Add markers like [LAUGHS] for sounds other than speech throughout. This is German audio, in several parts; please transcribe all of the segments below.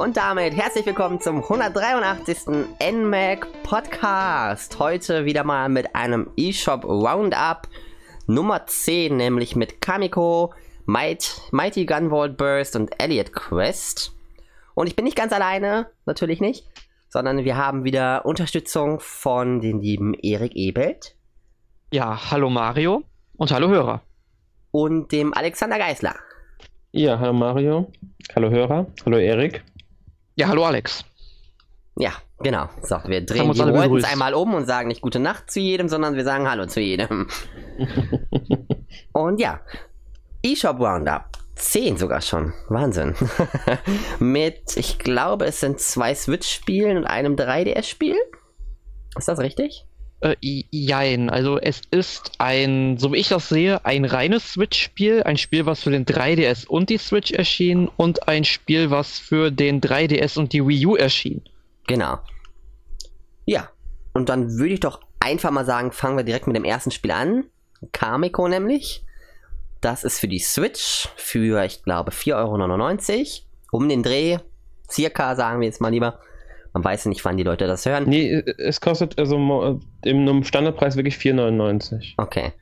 Und damit herzlich willkommen zum 183. NMAC Podcast. Heute wieder mal mit einem eShop Roundup Nummer 10, nämlich mit Kamiko, Might, Mighty Gunvolt Burst und Elliot Quest. Und ich bin nicht ganz alleine, natürlich nicht, sondern wir haben wieder Unterstützung von den lieben Erik Ebelt. Ja, hallo Mario und hallo Hörer. Und dem Alexander Geisler. Ja, hallo Mario, hallo Hörer, hallo Erik. Ja, hallo Alex. Ja, genau. So, wir drehen die Rollen einmal um und sagen nicht gute Nacht zu jedem, sondern wir sagen Hallo zu jedem. [LAUGHS] und ja, eShop Roundup. 10 sogar schon. Wahnsinn. [LAUGHS] Mit, ich glaube, es sind zwei Switch-Spielen und einem 3DS-Spiel. Ist das richtig? Äh, jein, also es ist ein, so wie ich das sehe, ein reines Switch-Spiel, ein Spiel, was für den 3DS und die Switch erschien und ein Spiel, was für den 3DS und die Wii U erschien. Genau. Ja, und dann würde ich doch einfach mal sagen, fangen wir direkt mit dem ersten Spiel an. Kamiko nämlich. Das ist für die Switch für, ich glaube, 4,99 Euro. Um den Dreh, circa, sagen wir jetzt mal lieber. Man weiß nicht, wann die Leute das hören. Nee, es kostet also im Standardpreis wirklich 4,99. Okay.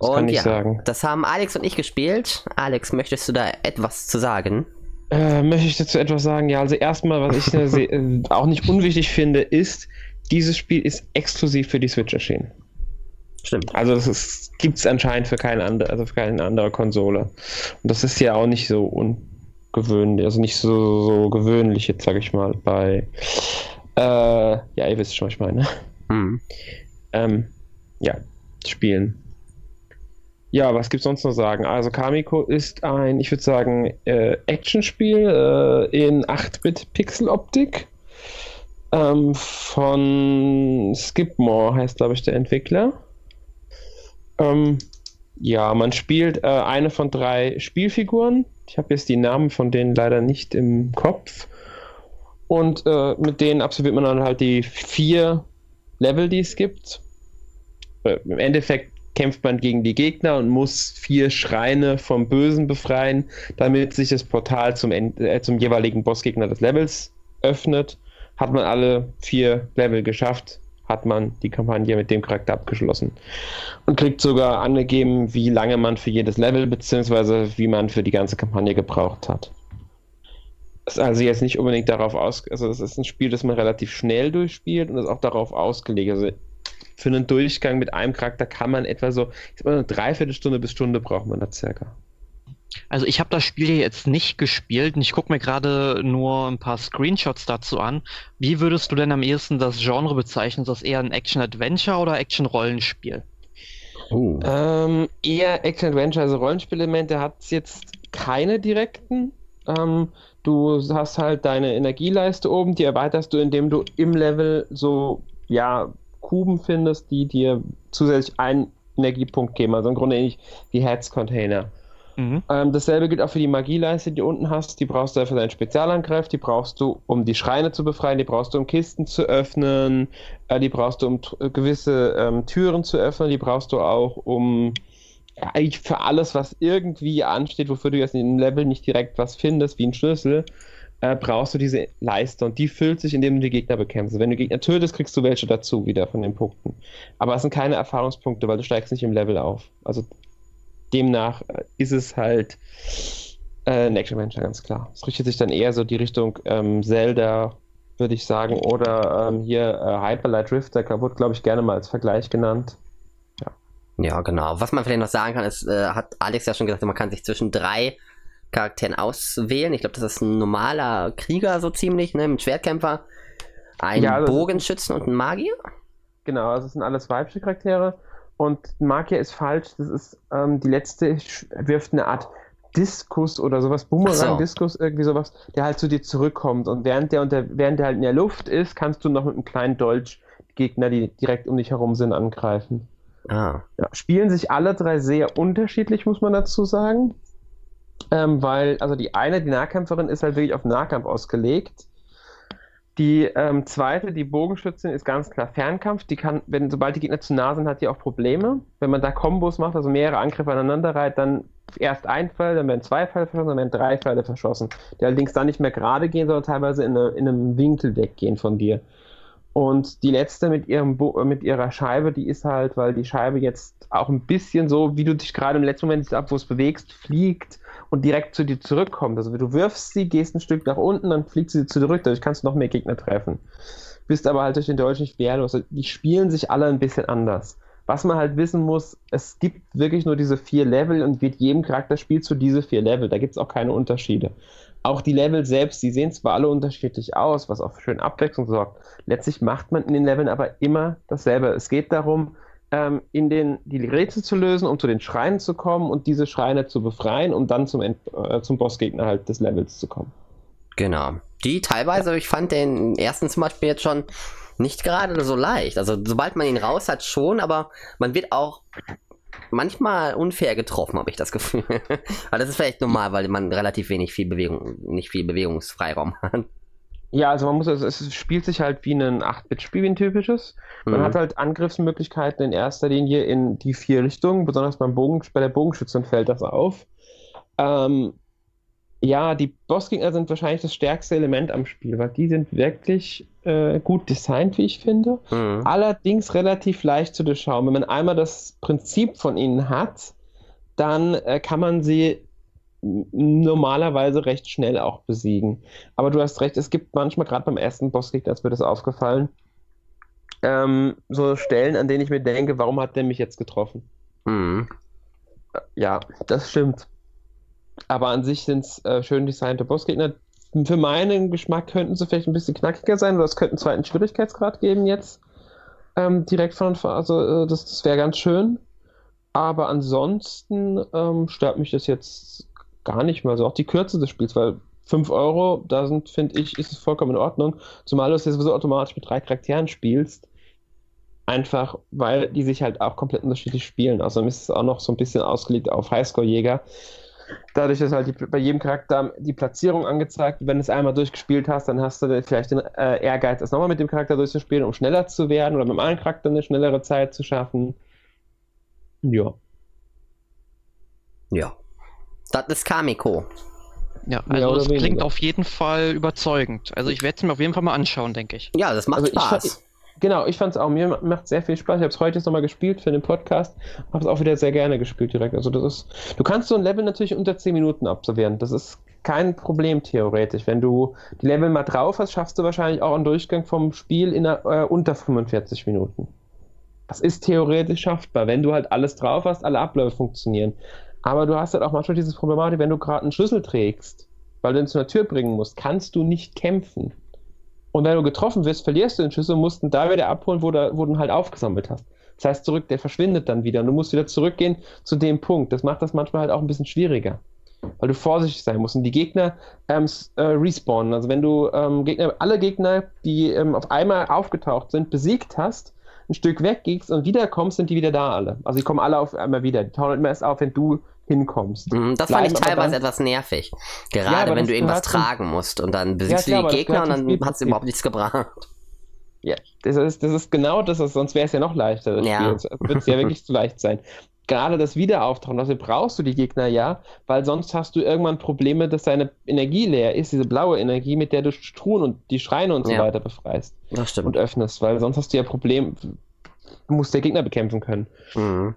Das und kann ich ja, sagen. Das haben Alex und ich gespielt. Alex, möchtest du da etwas zu sagen? Äh, möchte ich dazu etwas sagen? Ja, also erstmal, was ich äh, auch nicht unwichtig finde, ist, dieses Spiel ist exklusiv für die Switch erschienen. Stimmt. Also das gibt es anscheinend für keine andere, also für keine andere Konsole. Und das ist ja auch nicht so un gewöhnlich, also nicht so, so gewöhnlich jetzt, sag ich mal, bei, äh, ja, ihr wisst schon, was ich meine. Mhm. Ähm, ja, Spielen. Ja, was gibt's sonst noch sagen? Also Kamiko ist ein, ich würde sagen, äh, Actionspiel äh, in 8-Bit-Pixel-Optik ähm, von Skipmore heißt, glaube ich, der Entwickler. Ähm, ja, man spielt äh, eine von drei Spielfiguren. Ich habe jetzt die Namen von denen leider nicht im Kopf. Und äh, mit denen absolviert man dann halt die vier Level, die es gibt. Äh, Im Endeffekt kämpft man gegen die Gegner und muss vier Schreine vom Bösen befreien, damit sich das Portal zum, äh, zum jeweiligen Bossgegner des Levels öffnet. Hat man alle vier Level geschafft, hat man die Kampagne mit dem Charakter abgeschlossen. Und kriegt sogar angegeben, wie lange man für jedes Level bzw. wie man für die ganze Kampagne gebraucht hat. Ist also jetzt nicht unbedingt darauf aus, also das ist ein Spiel, das man relativ schnell durchspielt und ist auch darauf ausgelegt. Also für einen Durchgang mit einem Charakter kann man etwa so, ich sag mal, eine Dreiviertelstunde bis Stunde braucht man da circa. Also ich habe das Spiel jetzt nicht gespielt und ich gucke mir gerade nur ein paar Screenshots dazu an. Wie würdest du denn am ehesten das Genre bezeichnen? Ist das eher ein Action-Adventure oder Action-Rollenspiel? Uh. Ähm, eher Action-Adventure, also Rollenspielelemente hat es jetzt keine direkten. Ähm, du hast halt deine Energieleiste oben, die erweiterst du, indem du im Level so, ja, Kuben findest, die dir zusätzlich einen Energiepunkt geben. Also im Grunde ähnlich wie Heads-Container. Mhm. Ähm, dasselbe gilt auch für die Magieleiste, die du unten hast. Die brauchst du für deinen Spezialangriff, die brauchst du, um die Schreine zu befreien, die brauchst du, um Kisten zu öffnen, äh, die brauchst du, um gewisse ähm, Türen zu öffnen, die brauchst du auch, um ja, eigentlich für alles, was irgendwie ansteht, wofür du jetzt in dem Level nicht direkt was findest, wie ein Schlüssel, äh, brauchst du diese Leiste und die füllt sich, indem du die Gegner bekämpfst. Wenn du Gegner tötest, kriegst du welche dazu wieder von den Punkten. Aber es sind keine Erfahrungspunkte, weil du steigst nicht im Level auf. Also demnach äh, ist es halt äh, ein Action-Adventure, ganz klar. Es richtet sich dann eher so die Richtung ähm, Zelda, würde ich sagen, oder ähm, hier äh, Hyper Light Drifter, wurde, glaube ich, gerne mal als Vergleich genannt. Ja. ja, genau. Was man vielleicht noch sagen kann, ist, äh, hat Alex ja schon gesagt, man kann sich zwischen drei Charakteren auswählen. Ich glaube, das ist ein normaler Krieger so ziemlich, ne, mit Schwertkämpfer, ein ja, also Bogenschützen und ein Magier. Genau, also es sind alles weibliche Charaktere. Und Magier ist falsch. Das ist ähm, die letzte wirft eine Art Diskus oder sowas, Boomerang-Diskus, so. irgendwie sowas, der halt zu dir zurückkommt. Und während der, der, während der halt in der Luft ist, kannst du noch mit einem kleinen Dolch Gegner, die direkt um dich herum sind, angreifen. Ah. Ja, spielen sich alle drei sehr unterschiedlich, muss man dazu sagen. Ähm, weil, also die eine, die Nahkämpferin, ist halt wirklich auf Nahkampf ausgelegt. Die ähm, zweite, die Bogenschützin, ist ganz klar Fernkampf. Die kann, wenn sobald die Gegner zu nah sind, hat die auch Probleme. Wenn man da Kombos macht, also mehrere Angriffe aneinander reiht, dann erst ein Pfeil, dann werden zwei Pfeile verschossen, dann werden drei Pfeile verschossen, die allerdings dann nicht mehr gerade gehen, sondern teilweise in, eine, in einem Winkel weggehen von dir. Und die letzte mit, ihrem Bo mit ihrer Scheibe, die ist halt, weil die Scheibe jetzt auch ein bisschen so, wie du dich gerade im letzten Moment ab, wo es bewegst, fliegt und direkt zu dir zurückkommt. Also du wirfst sie, gehst ein Stück nach unten, dann fliegt sie zurück, dadurch kannst du noch mehr Gegner treffen. Bist aber halt durch den Deutsch nicht wehrlos. Die spielen sich alle ein bisschen anders. Was man halt wissen muss, es gibt wirklich nur diese vier Level und mit jedem Charakter spielst du diese vier Level. Da gibt es auch keine Unterschiede. Auch die Level selbst, die sehen zwar alle unterschiedlich aus, was auch für schön Abwechslung sorgt. Letztlich macht man in den Leveln aber immer dasselbe. Es geht darum, ähm, in den, die Rätsel zu lösen, um zu den Schreinen zu kommen und diese Schreine zu befreien, um dann zum, End, äh, zum Bossgegner halt des Levels zu kommen. Genau. Die teilweise, ich fand den ersten zum Beispiel jetzt schon nicht gerade so leicht. Also sobald man ihn raus hat, schon, aber man wird auch manchmal unfair getroffen, habe ich das Gefühl. [LAUGHS] aber das ist vielleicht normal, weil man relativ wenig viel Bewegung, nicht viel Bewegungsfreiraum hat. Ja, also man muss, also es spielt sich halt wie ein 8-Bit-Spiel, wie ein typisches. Man mhm. hat halt Angriffsmöglichkeiten in erster Linie in die vier Richtungen, besonders beim Bogen, bei der Bogenschützin fällt das auf. Ähm, ja, die Bossgegner sind wahrscheinlich das stärkste Element am Spiel, weil die sind wirklich äh, gut designt, wie ich finde. Mhm. Allerdings relativ leicht zu durchschauen. Wenn man einmal das Prinzip von ihnen hat, dann äh, kann man sie normalerweise recht schnell auch besiegen. Aber du hast recht, es gibt manchmal, gerade beim ersten Bossgegner, als mir das aufgefallen, ähm, so Stellen, an denen ich mir denke, warum hat der mich jetzt getroffen? Mhm. Ja, das stimmt. Aber an sich sind es äh, schön designte Bossgegner. Für meinen Geschmack könnten sie vielleicht ein bisschen knackiger sein oder es könnte einen zweiten Schwierigkeitsgrad geben jetzt. Ähm, direkt von also äh, das, das wäre ganz schön. Aber ansonsten ähm, stört mich das jetzt gar nicht mal so. Auch die Kürze des Spiels, weil 5 Euro, da sind, finde ich, ist es vollkommen in Ordnung. Zumal du es jetzt sowieso automatisch mit drei Charakteren spielst. Einfach, weil die sich halt auch komplett unterschiedlich spielen. Außerdem ist es auch noch so ein bisschen ausgelegt auf Highscore-Jäger. Dadurch ist halt die, bei jedem Charakter die Platzierung angezeigt. Wenn du es einmal durchgespielt hast, dann hast du vielleicht den äh, Ehrgeiz, es nochmal mit dem Charakter durchzuspielen, um schneller zu werden oder mit einem anderen Charakter eine schnellere Zeit zu schaffen. Ja. Ja. Das ist Kamiko. Ja, also es klingt auf jeden Fall überzeugend. Also ich werde es mir auf jeden Fall mal anschauen, denke ich. Ja, das macht also Spaß. Ich, Genau, ich fand es auch. Mir macht sehr viel Spaß. Ich habe es heute jetzt nochmal gespielt für den Podcast. Habe es auch wieder sehr gerne gespielt direkt. Also das ist. Du kannst so ein Level natürlich unter 10 Minuten absolvieren. Das ist kein Problem theoretisch. Wenn du die Level mal drauf hast, schaffst du wahrscheinlich auch einen Durchgang vom Spiel in äh, unter 45 Minuten. Das ist theoretisch schaffbar, wenn du halt alles drauf hast, alle Abläufe funktionieren. Aber du hast halt auch manchmal dieses Problematik, wenn du gerade einen Schlüssel trägst, weil du ihn zu einer Tür bringen musst, kannst du nicht kämpfen. Und wenn du getroffen wirst, verlierst du den Schlüssel und musst ihn da wieder abholen, wo, da, wo du ihn halt aufgesammelt hast. Das heißt, zurück, der verschwindet dann wieder und du musst wieder zurückgehen zu dem Punkt. Das macht das manchmal halt auch ein bisschen schwieriger. Weil du vorsichtig sein musst. Und die Gegner ähm, äh, respawnen. Also wenn du ähm, Gegner, alle Gegner, die ähm, auf einmal aufgetaucht sind, besiegt hast, ein Stück weggehst und wiederkommst, sind die wieder da alle. Also die kommen alle auf einmal wieder. Die tauchen immer erst auf, wenn du hinkommst. Mhm, das fand ich teilweise etwas nervig. Gerade ja, wenn du irgendwas tragen musst und dann besiegst ja, klar, du die Gegner und dann hat es überhaupt nichts gebracht. Ja, das ist, das ist genau das, sonst wäre es ja noch leichter, das ja. Wird es ja wirklich [LAUGHS] zu leicht sein. Gerade das Wiederauftauchen, dafür brauchst du die Gegner ja, weil sonst hast du irgendwann Probleme, dass deine Energie leer ist, diese blaue Energie, mit der du Truhen und die Schreine und so ja. weiter befreist. Das stimmt. Und öffnest, weil sonst hast du ja Probleme, du musst der Gegner bekämpfen können. Mhm.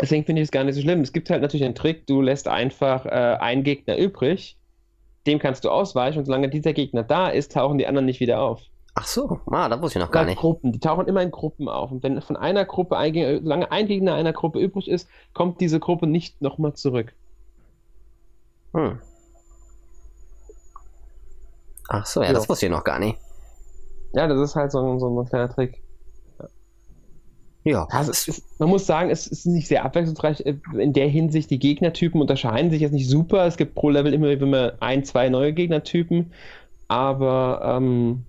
Deswegen finde ich es gar nicht so schlimm. Es gibt halt natürlich einen Trick, du lässt einfach äh, einen Gegner übrig, dem kannst du ausweichen und solange dieser Gegner da ist, tauchen die anderen nicht wieder auf. Ach so, ah, da wusste ich noch gar nicht. Gruppen, die tauchen immer in Gruppen auf. Und wenn von einer Gruppe, ein, solange ein Gegner einer Gruppe übrig ist, kommt diese Gruppe nicht nochmal zurück. Hm. Ach so, ja, ja, das wusste ich noch gar nicht. Ja, das ist halt so, so ein kleiner Trick. Ja. Also ist, man muss sagen, es ist nicht sehr abwechslungsreich. Äh, in der Hinsicht, die Gegnertypen unterscheiden sich jetzt nicht super. Es gibt pro Level immer, immer ein, zwei neue Gegnertypen. Aber ähm,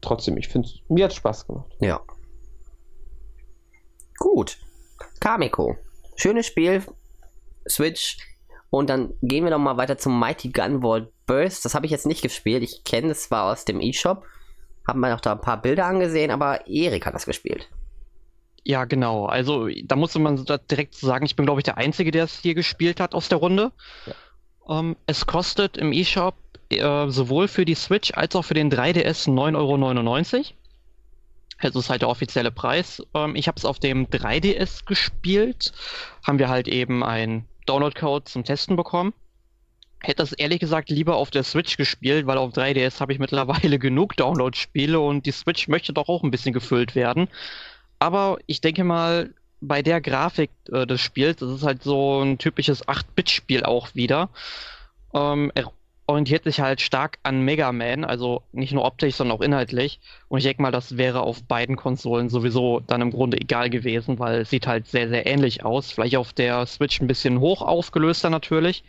trotzdem, ich finde, mir hat Spaß gemacht. Ja. Gut. Kamiko. Schönes Spiel. Switch. Und dann gehen wir noch mal weiter zum Mighty Gunvolt Burst. Das habe ich jetzt nicht gespielt. Ich kenne es zwar aus dem E-Shop. Haben wir noch da ein paar Bilder angesehen, aber Erik hat das gespielt. Ja, genau. Also da muss man direkt sagen, ich bin, glaube ich, der Einzige, der es hier gespielt hat aus der Runde. Ja. Ähm, es kostet im eShop äh, sowohl für die Switch als auch für den 3DS 9,99 Euro. Also ist halt der offizielle Preis. Ähm, ich habe es auf dem 3DS gespielt. Haben wir halt eben einen Download-Code zum Testen bekommen. Hätte das ehrlich gesagt lieber auf der Switch gespielt, weil auf 3DS habe ich mittlerweile [LAUGHS] genug Download-Spiele und die Switch möchte doch auch ein bisschen gefüllt werden. Aber ich denke mal, bei der Grafik äh, des Spiels, das ist halt so ein typisches 8-Bit-Spiel auch wieder. Ähm, er orientiert sich halt stark an Mega Man, also nicht nur optisch, sondern auch inhaltlich. Und ich denke mal, das wäre auf beiden Konsolen sowieso dann im Grunde egal gewesen, weil es sieht halt sehr, sehr ähnlich aus. Vielleicht auf der Switch ein bisschen hoch aufgelöster natürlich.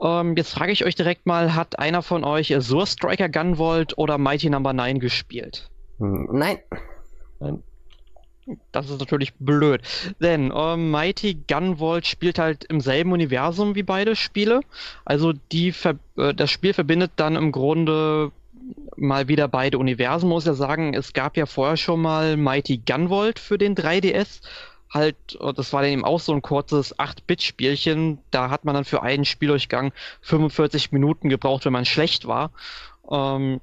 Ähm, jetzt frage ich euch direkt mal, hat einer von euch Azure Striker Gunvolt oder Mighty Number no. 9 gespielt? Hm, nein. Nein. Das ist natürlich blöd. Denn äh, Mighty Gunvolt spielt halt im selben Universum wie beide Spiele. Also die äh, das Spiel verbindet dann im Grunde mal wieder beide Universen, muss ja sagen. Es gab ja vorher schon mal Mighty Gunvolt für den 3DS. Halt, äh, das war dann eben auch so ein kurzes 8-Bit-Spielchen. Da hat man dann für einen Spieldurchgang 45 Minuten gebraucht, wenn man schlecht war. Ähm,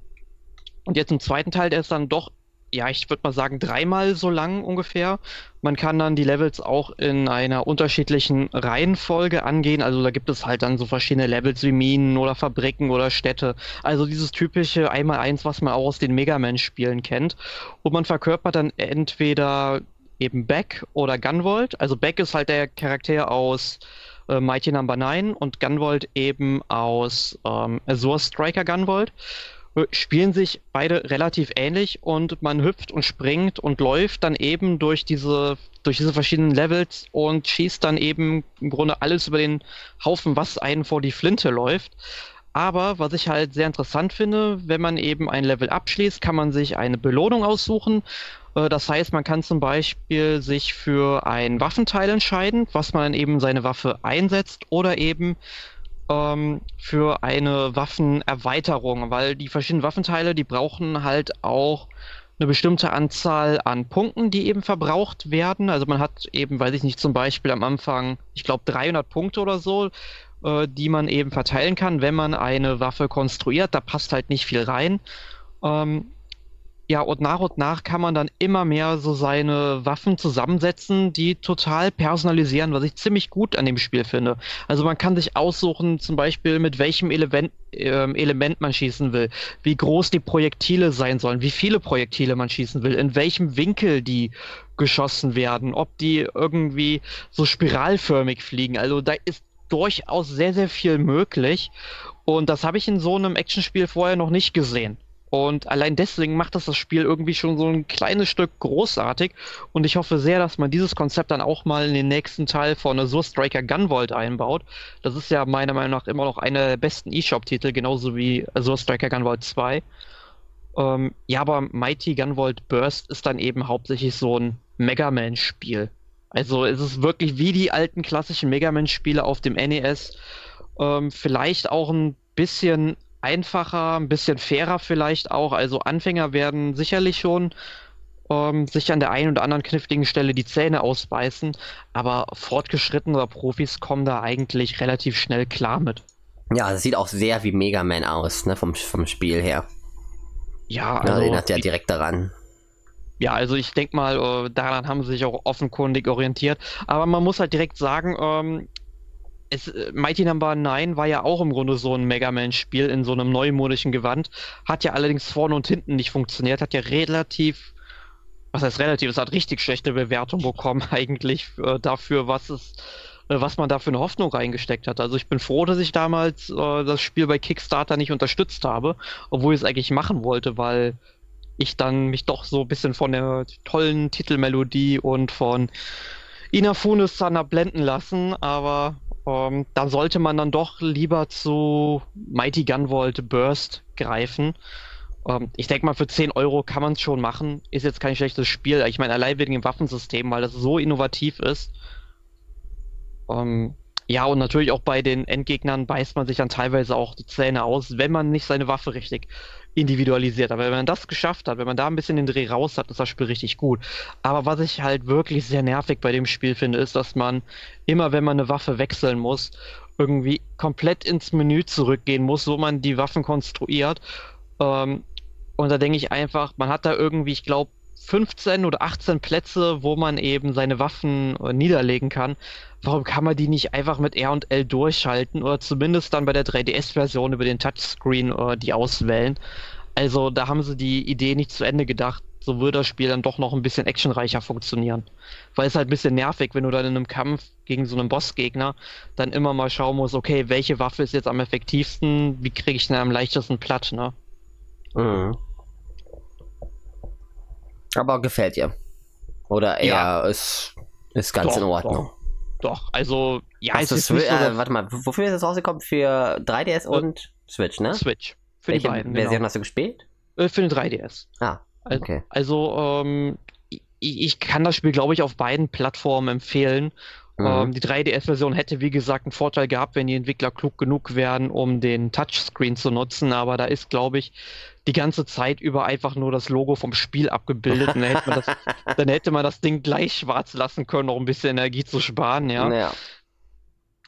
und jetzt im zweiten Teil, der ist dann doch ja, ich würde mal sagen, dreimal so lang ungefähr. Man kann dann die Levels auch in einer unterschiedlichen Reihenfolge angehen. Also da gibt es halt dann so verschiedene Levels wie Minen oder Fabriken oder Städte. Also dieses typische Einmal-Eins, was man auch aus den Mega Man-Spielen kennt. Und man verkörpert dann entweder eben Beck oder Gunvolt. Also Beck ist halt der Charakter aus äh, Mighty Number no. 9 und Gunvolt eben aus ähm, Azure Striker Gunvolt spielen sich beide relativ ähnlich und man hüpft und springt und läuft dann eben durch diese, durch diese verschiedenen Levels und schießt dann eben im Grunde alles über den Haufen, was einen vor die Flinte läuft. Aber was ich halt sehr interessant finde, wenn man eben ein Level abschließt, kann man sich eine Belohnung aussuchen. Äh, das heißt, man kann zum Beispiel sich für ein Waffenteil entscheiden, was man eben seine Waffe einsetzt oder eben ähm, für eine Waffenerweiterung, weil die verschiedenen Waffenteile, die brauchen halt auch eine bestimmte Anzahl an Punkten, die eben verbraucht werden. Also man hat eben, weiß ich nicht, zum Beispiel am Anfang, ich glaube 300 Punkte oder so, äh, die man eben verteilen kann, wenn man eine Waffe konstruiert. Da passt halt nicht viel rein. Ähm, ja, und nach und nach kann man dann immer mehr so seine Waffen zusammensetzen, die total personalisieren, was ich ziemlich gut an dem Spiel finde. Also man kann sich aussuchen, zum Beispiel mit welchem Element, äh, Element man schießen will, wie groß die Projektile sein sollen, wie viele Projektile man schießen will, in welchem Winkel die geschossen werden, ob die irgendwie so spiralförmig fliegen. Also da ist durchaus sehr, sehr viel möglich. Und das habe ich in so einem Actionspiel vorher noch nicht gesehen. Und allein deswegen macht das das Spiel irgendwie schon so ein kleines Stück großartig. Und ich hoffe sehr, dass man dieses Konzept dann auch mal in den nächsten Teil von Azure Striker Gunvolt einbaut. Das ist ja meiner Meinung nach immer noch einer der besten eShop-Titel, genauso wie Azure Striker Gunvolt 2. Ähm, ja, aber Mighty Gunvolt Burst ist dann eben hauptsächlich so ein Mega Man-Spiel. Also es ist wirklich wie die alten klassischen Mega Man-Spiele auf dem NES. Ähm, vielleicht auch ein bisschen einfacher, ein bisschen fairer vielleicht auch. Also Anfänger werden sicherlich schon ähm, sich an der einen oder anderen kniffligen Stelle die Zähne ausbeißen, aber fortgeschrittene Profis kommen da eigentlich relativ schnell klar mit. Ja, es sieht auch sehr wie Mega Man aus, ne, vom, vom Spiel her. Ja, also. Ja, erinnert ja direkt daran. Ja, also ich denke mal, äh, daran haben sie sich auch offenkundig orientiert. Aber man muss halt direkt sagen, ähm, es, äh, Mighty Number no. 9 war ja auch im Grunde so ein Mega Man-Spiel in so einem neumodischen Gewand. Hat ja allerdings vorne und hinten nicht funktioniert. Hat ja relativ, was heißt relativ, es hat richtig schlechte Bewertung bekommen [LAUGHS] eigentlich äh, dafür, was es, äh, was man da für eine Hoffnung reingesteckt hat. Also ich bin froh, dass ich damals äh, das Spiel bei Kickstarter nicht unterstützt habe, obwohl ich es eigentlich machen wollte, weil ich dann mich doch so ein bisschen von der tollen Titelmelodie und von Inafune Sana blenden lassen, aber ähm, da sollte man dann doch lieber zu Mighty Gunvolt Burst greifen. Ähm, ich denke mal, für 10 Euro kann man es schon machen. Ist jetzt kein schlechtes Spiel. Ich meine, allein wegen dem Waffensystem, weil das so innovativ ist. Ähm, ja, und natürlich auch bei den Endgegnern beißt man sich dann teilweise auch die Zähne aus, wenn man nicht seine Waffe richtig individualisiert. Aber wenn man das geschafft hat, wenn man da ein bisschen den Dreh raus hat, ist das Spiel richtig gut. Aber was ich halt wirklich sehr nervig bei dem Spiel finde, ist, dass man immer, wenn man eine Waffe wechseln muss, irgendwie komplett ins Menü zurückgehen muss, wo man die Waffen konstruiert. Ähm, und da denke ich einfach, man hat da irgendwie, ich glaube, 15 oder 18 Plätze, wo man eben seine Waffen äh, niederlegen kann. Warum kann man die nicht einfach mit R und L durchschalten oder zumindest dann bei der 3DS-Version über den Touchscreen äh, die auswählen? Also da haben sie die Idee nicht zu Ende gedacht. So würde das Spiel dann doch noch ein bisschen actionreicher funktionieren. Weil es halt ein bisschen nervig, wenn du dann in einem Kampf gegen so einen Bossgegner dann immer mal schauen musst, okay, welche Waffe ist jetzt am effektivsten, wie kriege ich denn am leichtesten platt, ne? Mhm. Aber gefällt dir. Oder eher ja. ist, ist ganz doch, in Ordnung. Doch, doch. also ja, Hast es ist nicht so, äh, Warte mal, wofür ist das rausgekommen? Für 3DS äh, und Switch, ne? Switch. Für Welche die beiden, Version genau. hast du gespielt? Äh, für den 3DS. Ah, okay. Also, ähm, ich, ich kann das Spiel, glaube ich, auf beiden Plattformen empfehlen. Mhm. Ähm, die 3DS-Version hätte, wie gesagt, einen Vorteil gehabt, wenn die Entwickler klug genug wären, um den Touchscreen zu nutzen. Aber da ist, glaube ich, die ganze Zeit über einfach nur das Logo vom Spiel abgebildet. Und dann hätte man das, [LAUGHS] dann hätte man das Ding gleich schwarz lassen können, um ein bisschen Energie zu sparen, ja. ja.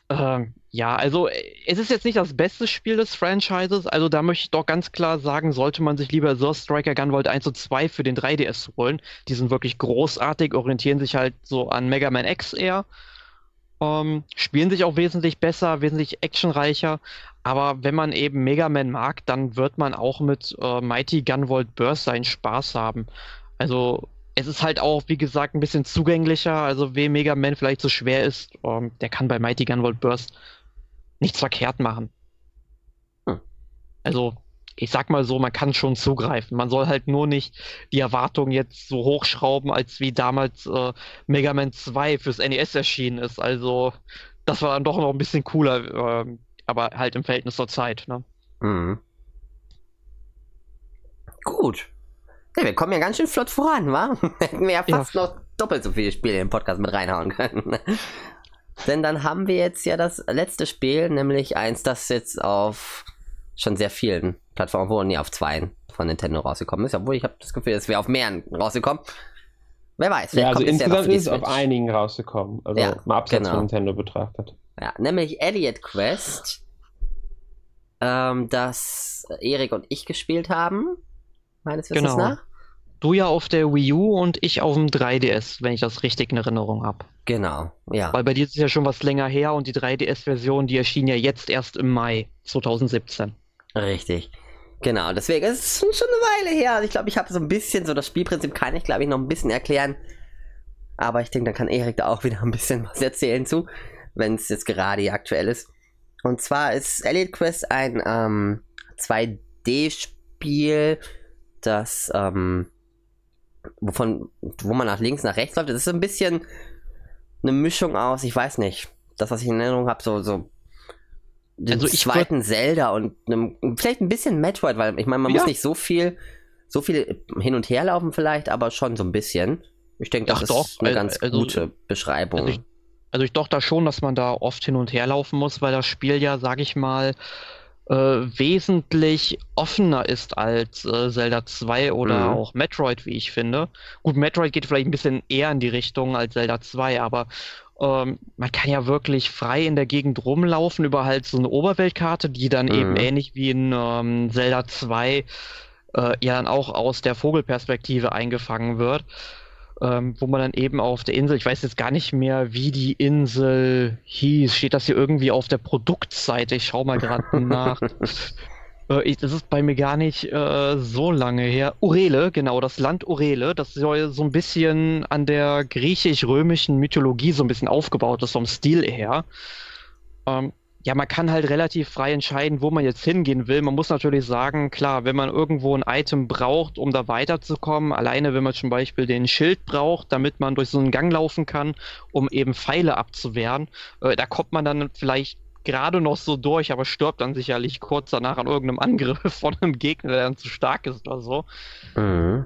Ähm, ja, also es ist jetzt nicht das beste Spiel des Franchises, also da möchte ich doch ganz klar sagen, sollte man sich lieber The Striker Gunvolt 1 und 2 für den 3DS holen. Die sind wirklich großartig, orientieren sich halt so an Mega Man X eher. Ähm, spielen sich auch wesentlich besser, wesentlich actionreicher. Aber wenn man eben Mega Man mag, dann wird man auch mit äh, Mighty Gunvolt Burst seinen Spaß haben. Also es ist halt auch, wie gesagt, ein bisschen zugänglicher. Also wem Mega Man vielleicht so schwer ist, ähm, der kann bei Mighty Gunvolt Burst nichts verkehrt machen. Hm. Also ich sag mal so, man kann schon zugreifen. Man soll halt nur nicht die Erwartungen jetzt so hochschrauben, als wie damals äh, Mega Man 2 fürs NES erschienen ist. Also, das war dann doch noch ein bisschen cooler, äh, aber halt im Verhältnis zur Zeit. Ne? Mhm. Gut. Ja, wir kommen ja ganz schön flott voran, wa? [LAUGHS] Hätten wir ja fast ja. noch doppelt so viele Spiele im Podcast mit reinhauen können. [LAUGHS] Denn dann haben wir jetzt ja das letzte Spiel, nämlich eins, das jetzt auf schon sehr vielen Plattformen, wo nie auf zwei von Nintendo rausgekommen ist, obwohl ich habe das Gefühl, es wäre auf mehreren rausgekommen. Wer weiß. Ja, also insgesamt ist es auf einigen rausgekommen. Also ja, mal abseits genau. von Nintendo betrachtet. Ja, nämlich Elliot Quest, ähm, das Erik und ich gespielt haben. Meines Wissens genau. nach. Du ja auf der Wii U und ich auf dem 3DS, wenn ich das richtig in Erinnerung habe. Genau, ja. Weil bei dir ist es ja schon was länger her und die 3DS-Version, die erschien ja jetzt erst im Mai 2017. Richtig. Genau, deswegen ist es schon eine Weile her. Also ich glaube, ich habe so ein bisschen, so das Spielprinzip kann ich, glaube ich, noch ein bisschen erklären. Aber ich denke, dann kann Erik da auch [LAUGHS] wieder ein bisschen was erzählen zu, wenn es jetzt gerade aktuell ist. Und zwar ist Elliot Quest ein ähm, 2D-Spiel, das, ähm, wovon, wo man nach links, nach rechts läuft. Das ist ein bisschen eine Mischung aus, ich weiß nicht, das, was ich in Erinnerung habe, so, so den also zweiten Zelda und einem, vielleicht ein bisschen Metroid, weil ich meine, man ja. muss nicht so viel, so viel hin und her laufen vielleicht, aber schon so ein bisschen. Ich denke, das Ach, ist doch. eine ganz also, gute Beschreibung. Also ich, also ich doch da schon, dass man da oft hin und her laufen muss, weil das Spiel ja, sag ich mal, äh, wesentlich offener ist als äh, Zelda 2 oder mhm. auch Metroid, wie ich finde. Gut, Metroid geht vielleicht ein bisschen eher in die Richtung als Zelda 2, aber ähm, man kann ja wirklich frei in der Gegend rumlaufen über halt so eine Oberweltkarte, die dann mhm. eben ähnlich wie in ähm, Zelda 2 äh, ja dann auch aus der Vogelperspektive eingefangen wird. Ähm, wo man dann eben auf der Insel, ich weiß jetzt gar nicht mehr, wie die Insel hieß. Steht das hier irgendwie auf der Produktseite? Ich schau mal gerade [LAUGHS] nach. Äh, ich, das ist bei mir gar nicht äh, so lange her. Urele, genau, das Land Urele, das soll so ein bisschen an der griechisch-römischen Mythologie so ein bisschen aufgebaut ist, vom Stil her. Ähm, ja, man kann halt relativ frei entscheiden, wo man jetzt hingehen will. Man muss natürlich sagen, klar, wenn man irgendwo ein Item braucht, um da weiterzukommen, alleine wenn man zum Beispiel den Schild braucht, damit man durch so einen Gang laufen kann, um eben Pfeile abzuwehren, äh, da kommt man dann vielleicht gerade noch so durch, aber stirbt dann sicherlich kurz danach an irgendeinem Angriff [LAUGHS] von einem Gegner, der dann zu stark ist oder so. Mhm.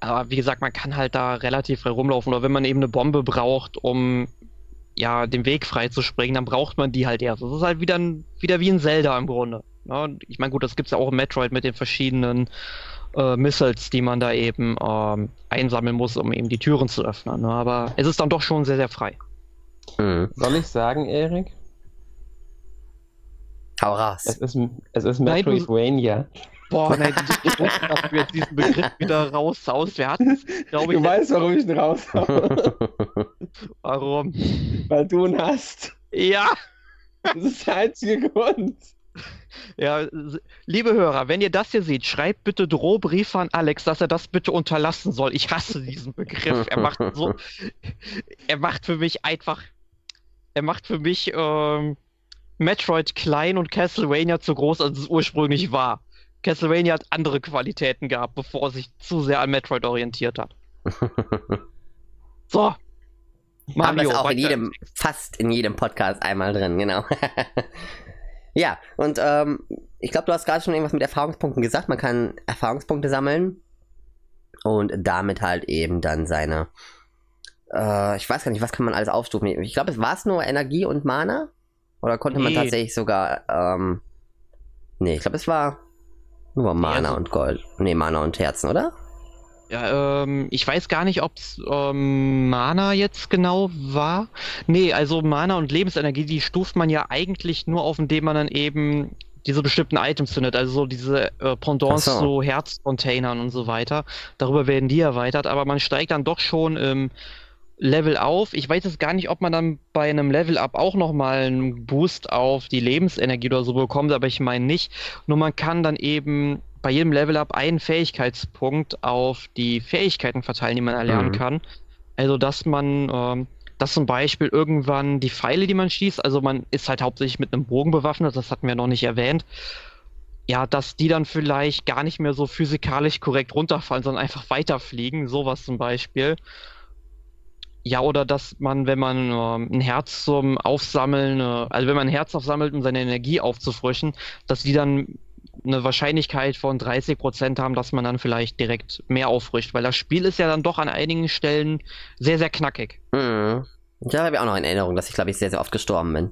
Aber wie gesagt, man kann halt da relativ frei rumlaufen. Oder wenn man eben eine Bombe braucht, um ja den Weg frei zu springen, dann braucht man die halt erst. Das ist halt wieder, wieder wie ein Zelda im Grunde. Ne? Ich meine, gut, das gibt es ja auch im Metroid mit den verschiedenen äh, Missiles, die man da eben ähm, einsammeln muss, um eben die Türen zu öffnen. Ne? Aber es ist dann doch schon sehr, sehr frei. Mhm. Soll ich sagen, Erik? Hau raus. Es ist, es ist Metroidvania. Boah, nein, du, dass du jetzt diesen Begriff wieder raushaust. Wir hatten glaube ich. Du weißt, warum ich ihn raushaue. [LAUGHS] warum? Weil du ihn hast. Ja. Das ist der einzige Grund. Ja, liebe Hörer, wenn ihr das hier seht, schreibt bitte Drohbriefe an Alex, dass er das bitte unterlassen soll. Ich hasse diesen Begriff. Er macht so, [LAUGHS] er macht für mich einfach, er macht für mich ähm, Metroid klein und Castlevania zu groß, als es ursprünglich war. Castlevania hat andere Qualitäten gehabt, bevor er sich zu sehr an Metroid orientiert hat. [LAUGHS] so. Mario, Haben das auch in jedem, fast in jedem Podcast einmal drin, genau. [LAUGHS] ja, und ähm, ich glaube, du hast gerade schon irgendwas mit Erfahrungspunkten gesagt. Man kann Erfahrungspunkte sammeln und damit halt eben dann seine. Äh, ich weiß gar nicht, was kann man alles aufstufen. Ich glaube, es war es nur Energie und Mana? Oder konnte nee. man tatsächlich sogar. Ähm, nee, ich glaube, es war nur Mana also, und Gold. Nee, Mana und Herzen, oder? Ja, ähm, ich weiß gar nicht, ob es ähm, Mana jetzt genau war. Nee, also Mana und Lebensenergie, die stuft man ja eigentlich nur auf, indem man dann eben diese bestimmten Items findet, also so diese äh, Pendants so. so Herzcontainern und so weiter. Darüber werden die erweitert, aber man steigt dann doch schon im Level auf. Ich weiß jetzt gar nicht, ob man dann bei einem Level Up auch nochmal einen Boost auf die Lebensenergie oder so bekommt, aber ich meine nicht. Nur man kann dann eben bei jedem Level Up einen Fähigkeitspunkt auf die Fähigkeiten verteilen, die man erlernen mhm. kann. Also, dass man, ähm, dass zum Beispiel irgendwann die Pfeile, die man schießt, also man ist halt hauptsächlich mit einem Bogen bewaffnet, das hatten wir noch nicht erwähnt. Ja, dass die dann vielleicht gar nicht mehr so physikalisch korrekt runterfallen, sondern einfach weiterfliegen, sowas zum Beispiel. Ja, oder dass man, wenn man äh, ein Herz zum Aufsammeln, äh, also wenn man ein Herz aufsammelt, um seine Energie aufzufrischen, dass die dann eine Wahrscheinlichkeit von 30% haben, dass man dann vielleicht direkt mehr auffrischt, weil das Spiel ist ja dann doch an einigen Stellen sehr, sehr knackig. Mhm. Ja, habe ich auch noch in Erinnerung, dass ich, glaube ich, sehr, sehr oft gestorben bin.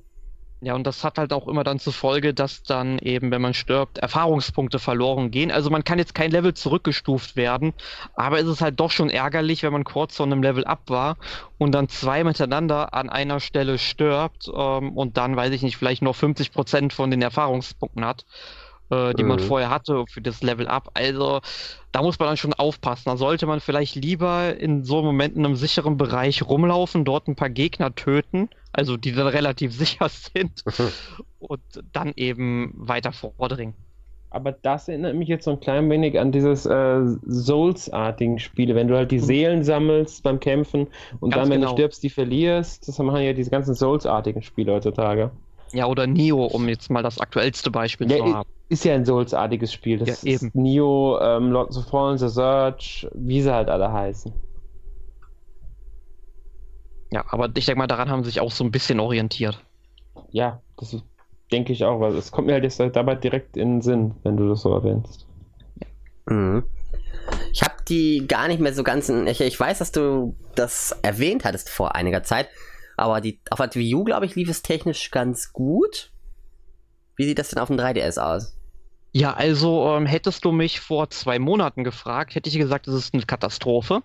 Ja, und das hat halt auch immer dann zur Folge, dass dann eben, wenn man stirbt, Erfahrungspunkte verloren gehen. Also man kann jetzt kein Level zurückgestuft werden, aber es ist halt doch schon ärgerlich, wenn man kurz von einem Level ab war und dann zwei miteinander an einer Stelle stirbt ähm, und dann, weiß ich nicht, vielleicht nur 50% von den Erfahrungspunkten hat äh, die mhm. man vorher hatte für das Level Up. Also da muss man dann schon aufpassen. Da sollte man vielleicht lieber in so einem Moment in einem sicheren Bereich rumlaufen, dort ein paar Gegner töten, also die dann relativ [LAUGHS] sicher sind [LAUGHS] und dann eben weiter vordringen. Aber das erinnert mich jetzt so ein klein wenig an dieses äh, Souls-artigen Spiele, wenn du halt die mhm. Seelen sammelst beim Kämpfen und Ganz dann, wenn genau. du stirbst, die verlierst. Das machen ja diese ganzen Souls-artigen Spiele heutzutage. Ja, oder Neo, um jetzt mal das aktuellste Beispiel ja, zu haben. Ist ja ein Souls-artiges Spiel. Das ja, eben. Neo, ähm, Lords of Fallen, The Search, wie sie halt alle heißen. Ja, aber ich denke mal, daran haben sie sich auch so ein bisschen orientiert. Ja, das denke ich auch, weil es kommt mir halt jetzt dabei direkt in den Sinn, wenn du das so erwähnst. Ja. Mhm. Ich habe die gar nicht mehr so ganz. In, ich, ich weiß, dass du das erwähnt hattest vor einiger Zeit. Aber die, auf der Wii U, glaube ich, lief es technisch ganz gut. Wie sieht das denn auf dem 3DS aus? Ja, also ähm, hättest du mich vor zwei Monaten gefragt, hätte ich gesagt, es ist eine Katastrophe.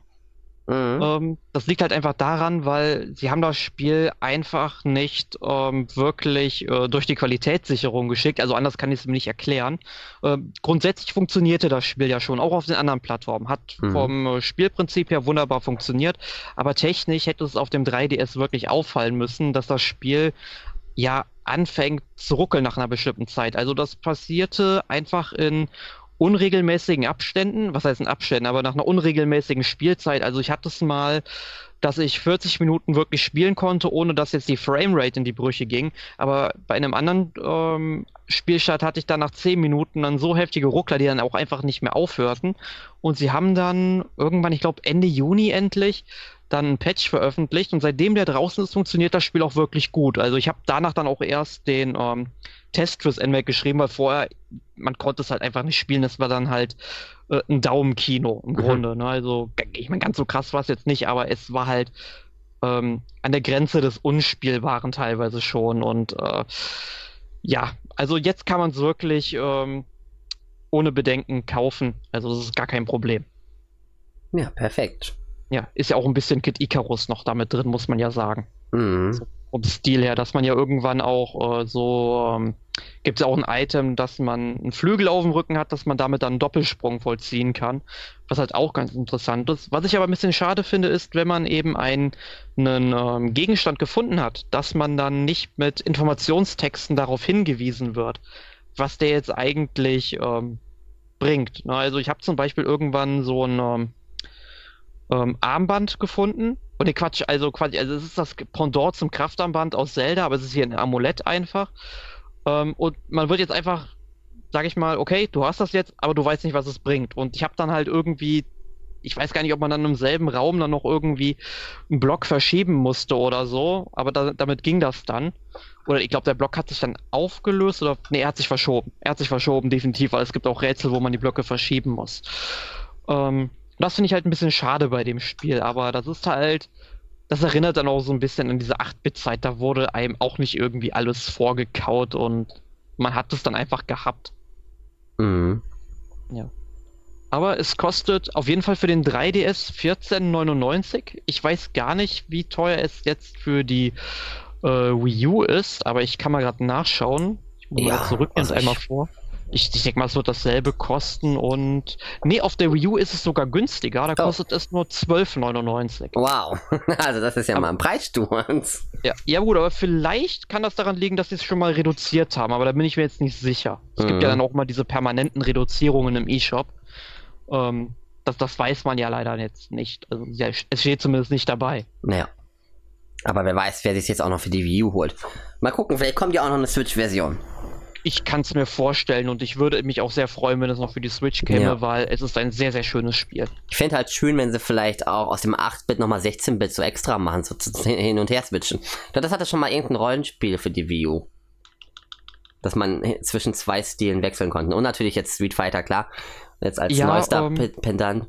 Mhm. Ähm, das liegt halt einfach daran, weil sie haben das Spiel einfach nicht ähm, wirklich äh, durch die Qualitätssicherung geschickt. Also anders kann ich es mir nicht erklären. Ähm, grundsätzlich funktionierte das Spiel ja schon, auch auf den anderen Plattformen. Hat mhm. vom äh, Spielprinzip her wunderbar funktioniert. Aber technisch hätte es auf dem 3DS wirklich auffallen müssen, dass das Spiel ja anfängt zu ruckeln nach einer bestimmten Zeit. Also das passierte einfach in unregelmäßigen Abständen, was heißt in Abständen, aber nach einer unregelmäßigen Spielzeit. Also ich hatte es mal, dass ich 40 Minuten wirklich spielen konnte, ohne dass jetzt die Framerate in die Brüche ging. Aber bei einem anderen ähm, Spielstart hatte ich dann nach 10 Minuten dann so heftige Ruckler, die dann auch einfach nicht mehr aufhörten. Und sie haben dann irgendwann, ich glaube Ende Juni endlich, dann ein Patch veröffentlicht und seitdem der draußen ist, funktioniert das Spiel auch wirklich gut. Also ich habe danach dann auch erst den ähm, Test fürs NMAC geschrieben, weil vorher, man konnte es halt einfach nicht spielen. Das war dann halt äh, ein Daumenkino im mhm. Grunde. Ne? Also, ich meine, ganz so krass war es jetzt nicht, aber es war halt ähm, an der Grenze des Unspielbaren teilweise schon. Und äh, ja, also jetzt kann man es wirklich ähm, ohne Bedenken kaufen. Also das ist gar kein Problem. Ja, perfekt. Ja, ist ja auch ein bisschen Kid Icarus noch damit drin, muss man ja sagen. Mhm. So, vom Stil her, dass man ja irgendwann auch äh, so, ähm, gibt es ja auch ein Item, dass man einen Flügel auf dem Rücken hat, dass man damit dann einen Doppelsprung vollziehen kann, was halt auch ganz interessant ist. Was ich aber ein bisschen schade finde, ist, wenn man eben einen, einen ähm, Gegenstand gefunden hat, dass man dann nicht mit Informationstexten darauf hingewiesen wird, was der jetzt eigentlich ähm, bringt. Na, also ich habe zum Beispiel irgendwann so ein ähm, Armband gefunden. Und nee, Quatsch, also quasi, also es ist das Pendant zum Kraftarmband aus Zelda, aber es ist hier ein Amulett einfach. Ähm, und man wird jetzt einfach, sag ich mal, okay, du hast das jetzt, aber du weißt nicht, was es bringt. Und ich habe dann halt irgendwie, ich weiß gar nicht, ob man dann im selben Raum dann noch irgendwie einen Block verschieben musste oder so, aber da, damit ging das dann. Oder ich glaube, der Block hat sich dann aufgelöst oder, nee, er hat sich verschoben. Er hat sich verschoben, definitiv, weil es gibt auch Rätsel, wo man die Blöcke verschieben muss. Ähm, das finde ich halt ein bisschen schade bei dem Spiel, aber das ist halt, das erinnert dann auch so ein bisschen an diese 8-Bit-Zeit, da wurde einem auch nicht irgendwie alles vorgekaut und man hat es dann einfach gehabt. Mhm. Aber es kostet auf jeden Fall für den 3DS 14,99. Ich weiß gar nicht, wie teuer es jetzt für die äh, Wii U ist, aber ich kann mal gerade nachschauen. Ich muss Ja, mal zurück also und einmal ich- vor. Ich, ich denke mal, es wird dasselbe kosten und. Nee, auf der Wii U ist es sogar günstiger. Da Oh. kostet es nur 12,99. Wow. [LAUGHS] Also das ist ja mal ein Preissturz. Ja, ja gut, aber vielleicht kann das daran liegen, dass sie es schon mal reduziert haben, aber da bin ich mir jetzt nicht sicher. Es gibt Mhm. ja dann auch mal diese permanenten Reduzierungen im E-Shop. Ähm, das, das weiß man ja leider jetzt nicht. Also ja, es steht zumindest nicht dabei. Naja. Aber wer weiß, wer sich jetzt auch noch für die Wii U holt. Mal gucken, vielleicht kommt ja auch noch eine Switch-Version. Ich kann es mir vorstellen und ich würde mich auch sehr freuen, wenn es noch für die Switch käme, Ja. weil es ist ein sehr, sehr schönes Spiel. Ich fände halt schön, wenn sie vielleicht auch aus dem 8-Bit nochmal 16-Bit so extra machen, so [LAUGHS] hin und her switchen. Das hatte schon mal irgendein Rollenspiel für die Wii U. Dass man zwischen zwei Stilen wechseln konnte. Und natürlich jetzt Street Fighter, klar. Jetzt als Ja, neuester ähm, Pendant.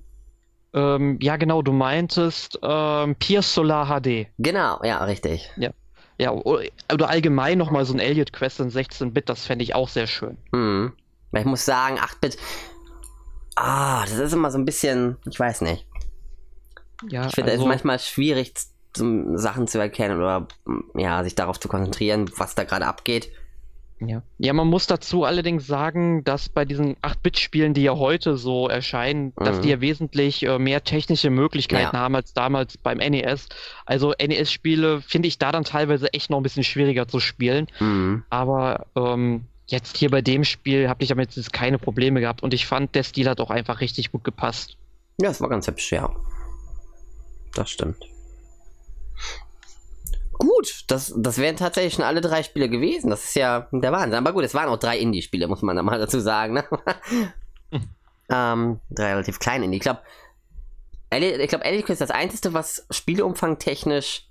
Ähm, ja, genau, du meintest ähm, Pierce Solar HD. Genau, ja, richtig. Ja, o- oder allgemein nochmal so ein Elliot Quest in 16-Bit, das fände ich auch sehr schön. Hm. Ich muss sagen, 8-Bit. Ah, das ist immer so ein bisschen. Ich weiß nicht. Ja, Ich finde, es also- manchmal schwierig, Sachen zu erkennen oder ja, sich darauf zu konzentrieren, was da gerade abgeht. Ja. ja, man muss dazu allerdings sagen, dass bei diesen 8-Bit-Spielen, die ja heute so erscheinen, dass Mhm. die ja wesentlich äh, mehr technische Möglichkeiten Ja. haben als damals beim NES. Also NES-Spiele finde ich da dann teilweise echt noch ein bisschen schwieriger zu spielen. Mhm. Aber ähm, jetzt hier bei dem Spiel habe ich damit jetzt keine Probleme gehabt und ich fand, der Stil hat auch einfach richtig gut gepasst. Ja, es war ganz hübsch, ja. Das stimmt. Gut, das, das wären tatsächlich schon alle drei Spiele gewesen. Das ist ja der Wahnsinn. Aber gut, es waren auch drei Indie-Spiele, muss man da mal dazu sagen. Ne? [LAUGHS] ähm, drei relativ kleine Indie. Ich glaube, ich glaube, Elite Quest ist das einzige, was Spieleumfang technisch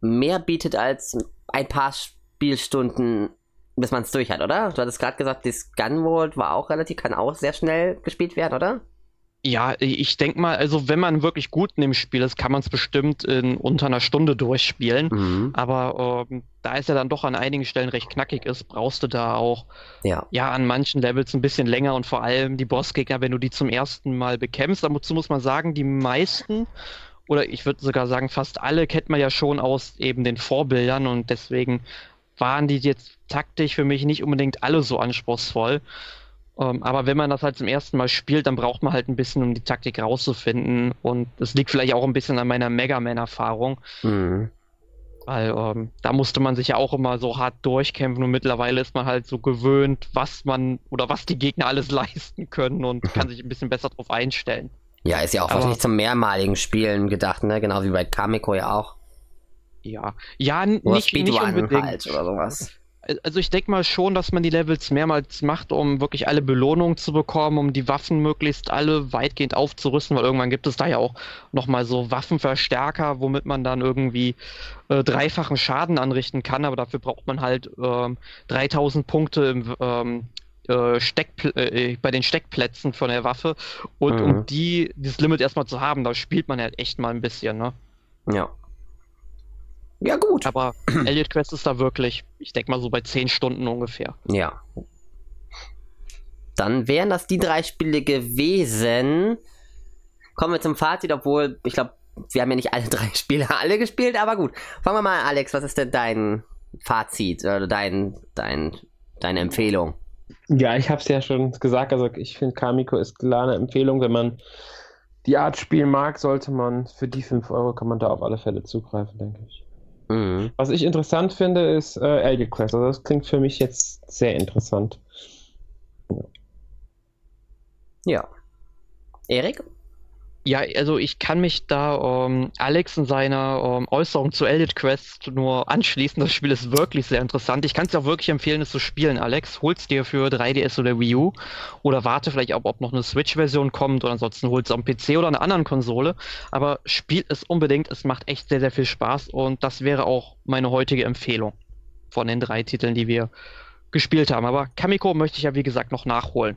mehr bietet als ein paar Spielstunden, bis man es durch hat, oder? Du hattest gerade gesagt, das Gunvolt war auch relativ, kann auch sehr schnell gespielt werden, oder? Ja, ich denke mal, also wenn man wirklich gut in dem Spiel ist, kann man es bestimmt in unter einer Stunde durchspielen. Mhm. Aber ähm, da es ja dann doch an einigen Stellen recht knackig ist, brauchst du da auch Ja. ja an manchen Levels ein bisschen länger und vor allem die Bossgegner, wenn du die zum ersten Mal bekämpfst. Dazu muss man sagen, die meisten oder ich würde sogar sagen fast alle kennt man ja schon aus eben den Vorbildern und deswegen waren die jetzt taktisch für mich nicht unbedingt alle so anspruchsvoll. Ähm, aber wenn man das halt zum ersten Mal spielt, dann braucht man halt ein bisschen, um die Taktik rauszufinden. Und es liegt vielleicht auch ein bisschen an meiner Mega Man-Erfahrung. Mhm. Weil ähm, da musste man sich ja auch immer so hart durchkämpfen und mittlerweile ist man halt so gewöhnt, was man oder was die Gegner alles [LAUGHS] leisten können und kann sich ein bisschen besser drauf einstellen. Ja, ist ja auch Aber- wahrscheinlich zum mehrmaligen Spielen gedacht, ne? Genau wie bei Kamiko ja auch. Ja, ja, Oder nicht, nicht unbedingt. halt oder sowas. Also ich denke mal schon, dass man die Levels mehrmals macht, um wirklich alle Belohnungen zu bekommen, um die Waffen möglichst alle weitgehend aufzurüsten, weil irgendwann gibt es da ja auch nochmal so Waffenverstärker, womit man dann irgendwie äh, dreifachen Schaden anrichten kann, aber dafür braucht man halt ähm, 3000 Punkte im, ähm, äh, Steckpl äh, bei den Steckplätzen von der Waffe und Mhm. um die, dieses Limit erstmal zu haben, da spielt man halt echt mal ein bisschen, ne? Ja. Ja, gut. Aber [CLEARS THROAT] Elliot Quest ist da wirklich, ich denke mal so bei 10 Stunden ungefähr. Ja. Dann wären das die drei Spiele gewesen. Kommen wir zum Fazit, obwohl, ich glaube, wir haben ja nicht alle [LAUGHS] drei Spiele alle gespielt, aber gut. Fangen wir mal an, Alex, was ist denn dein Fazit oder dein, dein, deine Empfehlung? Ja, ich habe es ja schon gesagt, also ich finde Kamiko ist klar eine Empfehlung, wenn man die Art spielen mag, sollte man für die 5 Euro kann man da auf alle Fälle zugreifen, denke ich. Mhm. Was ich interessant finde, ist äh, Elgit Quest. Also das klingt für mich jetzt sehr interessant. Ja. ja. Erik? Ja, also ich kann mich da ähm, Alex in seiner ähm, Äußerung zu Elliot Quest nur anschließen. Das Spiel ist wirklich sehr interessant. Ich kann es dir auch wirklich empfehlen, es zu spielen, Alex. Hol's dir für 3DS oder Wii U oder warte vielleicht auch, ob noch eine Switch-Version kommt oder ansonsten hol's am PC oder einer anderen Konsole. Aber spielt es unbedingt. Es macht echt sehr, sehr viel Spaß und das wäre auch meine heutige Empfehlung von den drei Titeln, die wir gespielt haben. Aber Kamiko möchte ich ja wie gesagt noch nachholen.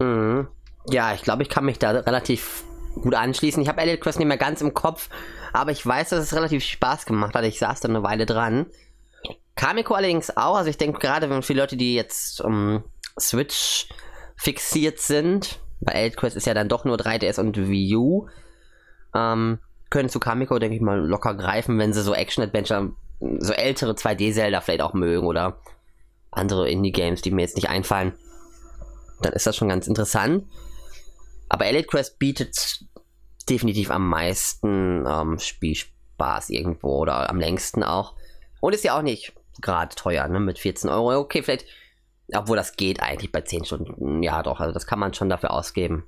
Mhm. Ja, ich glaube, ich kann mich da relativ gut anschließen. Ich habe Elliot Quest nicht mehr ganz im Kopf, aber ich weiß, dass es relativ Spaß gemacht hat. Ich saß da eine Weile dran. Kamiko allerdings auch. Also ich denke gerade, wenn viele Leute, die jetzt um, Switch fixiert sind, bei Elliot Quest ist ja dann doch nur 3DS und Wii U, ähm, können zu Kamiko, denke ich mal, locker greifen, wenn sie so Action-Adventure, so ältere 2D-Zelda vielleicht auch mögen oder andere Indie-Games, die mir jetzt nicht einfallen. Dann ist das schon ganz interessant. Aber Elite Quest bietet definitiv am meisten ähm, Spielspaß irgendwo oder am längsten auch. Und ist ja auch nicht gerade teuer, ne? Mit 14 Euro. Okay, vielleicht, obwohl das geht eigentlich bei 10 Stunden. Ja, doch, also das kann man schon dafür ausgeben.